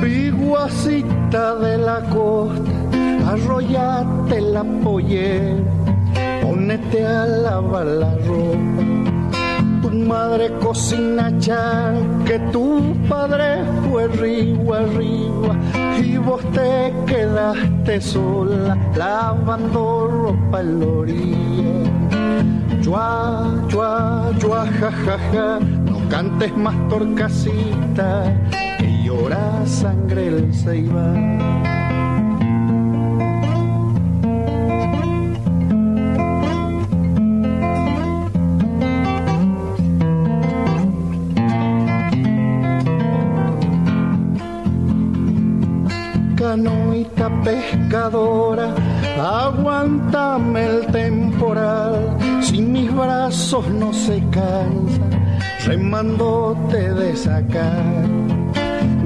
viguacita de la costa, arrollate la pollera, ponete a lavar la ropa. Madre cocina char, que tu padre fue río arriba y vos te quedaste sola lavando ropa en la orilla. Chua, chua, chua, ja, ja, ja, no cantes más torcasita, que llora sangre el ceibal. No se cansan, remándote de sacar.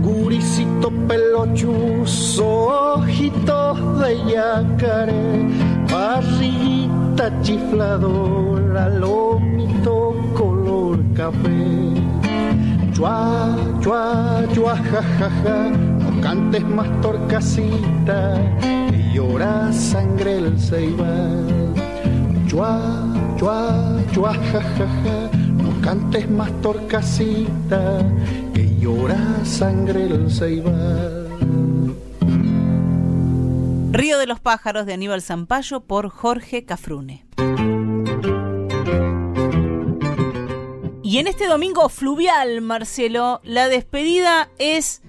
Guricito pelochuzo, ojitos de yacaré, barriguita chifladora, lomito color café. Chua, chua, chua, ja, ja, ja, no cantes más torcasita, que llora sangre el ceibal. Chua, chua, chua, ja, ja, ja, no cantes más torcasita, que llora sangre el ceibal. Río de los pájaros de Aníbal Zampayo por Jorge Cafrune. Y en este domingo fluvial, Marcelo, la despedida es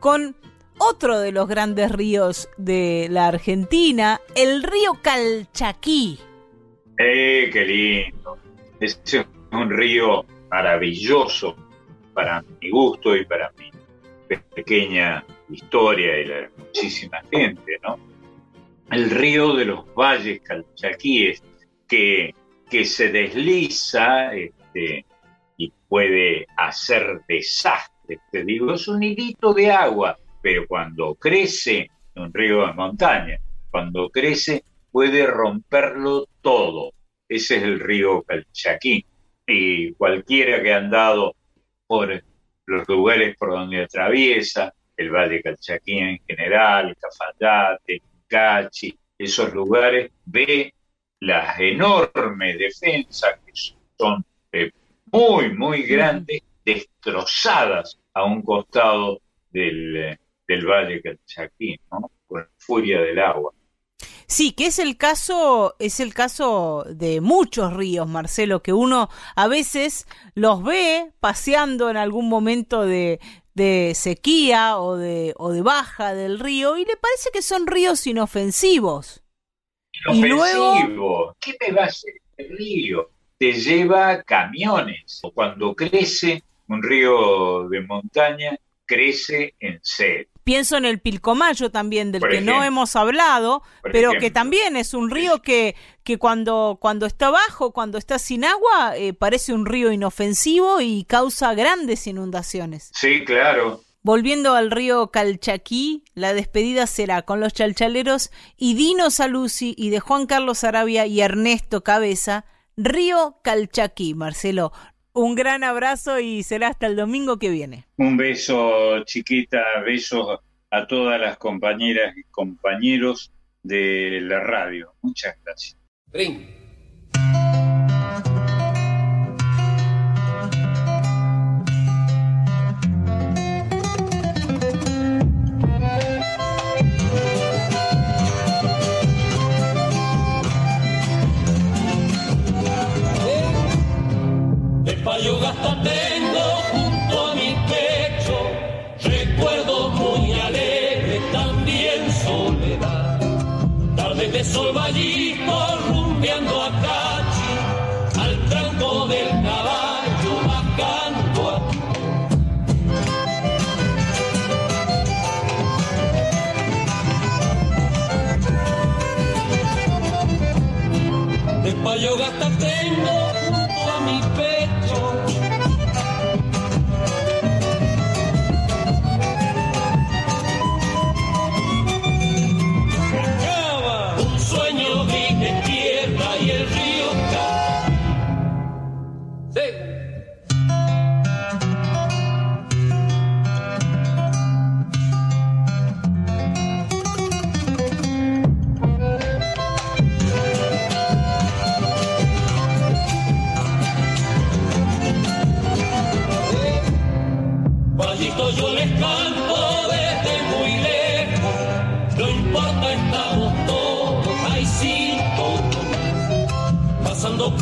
con otro de los grandes ríos de la Argentina, el río Calchaquí. ¡Eh, qué lindo! Es un río maravilloso para mi gusto y para mi pequeña historia y la de muchísima gente, ¿no? El río de los valles calchaquíes que, que se desliza este, y puede hacer desastres, te digo, es un hilito de agua, pero cuando crece, un río de montaña, cuando crece puede romperlo todo. Ese es el río Calchaquí. Y cualquiera que ha andado por los lugares por donde atraviesa, el Valle Calchaquí en general, Cafayate, Cachi, esos lugares, ve las enormes defensas que son eh, muy, muy grandes, destrozadas a un costado del, eh, del Valle Calchaquí, ¿no? con furia del agua. Sí, que es el caso, es el caso de muchos ríos, Marcelo, que uno a veces los ve paseando en algún momento de, sequía o de, o de baja del río y le parece que son ríos inofensivos. Luego... ¿Qué me va a hacer el río? Te lleva camiones. Cuando crece un río de montaña, crece en sed. Pienso en el Pilcomayo también, del que no hemos hablado, pero que también es un río que, que cuando, cuando está bajo, cuando está sin agua, eh, parece un río inofensivo y causa grandes inundaciones. Sí, claro. Volviendo al río Calchaquí, la despedida será con los chalchaleros y Dino Saluzzi y de Juan Carlos Arabia y Ernesto Cabeza, Río Calchaquí, Marcelo. Un gran abrazo y será hasta el domingo que viene. Un beso, chiquita, besos a todas las compañeras y compañeros de la radio. Muchas gracias. Payo gasta tengo junto a mi pecho, recuerdo muy alegre, también soledad. Tardes de sol vallito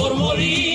por morir.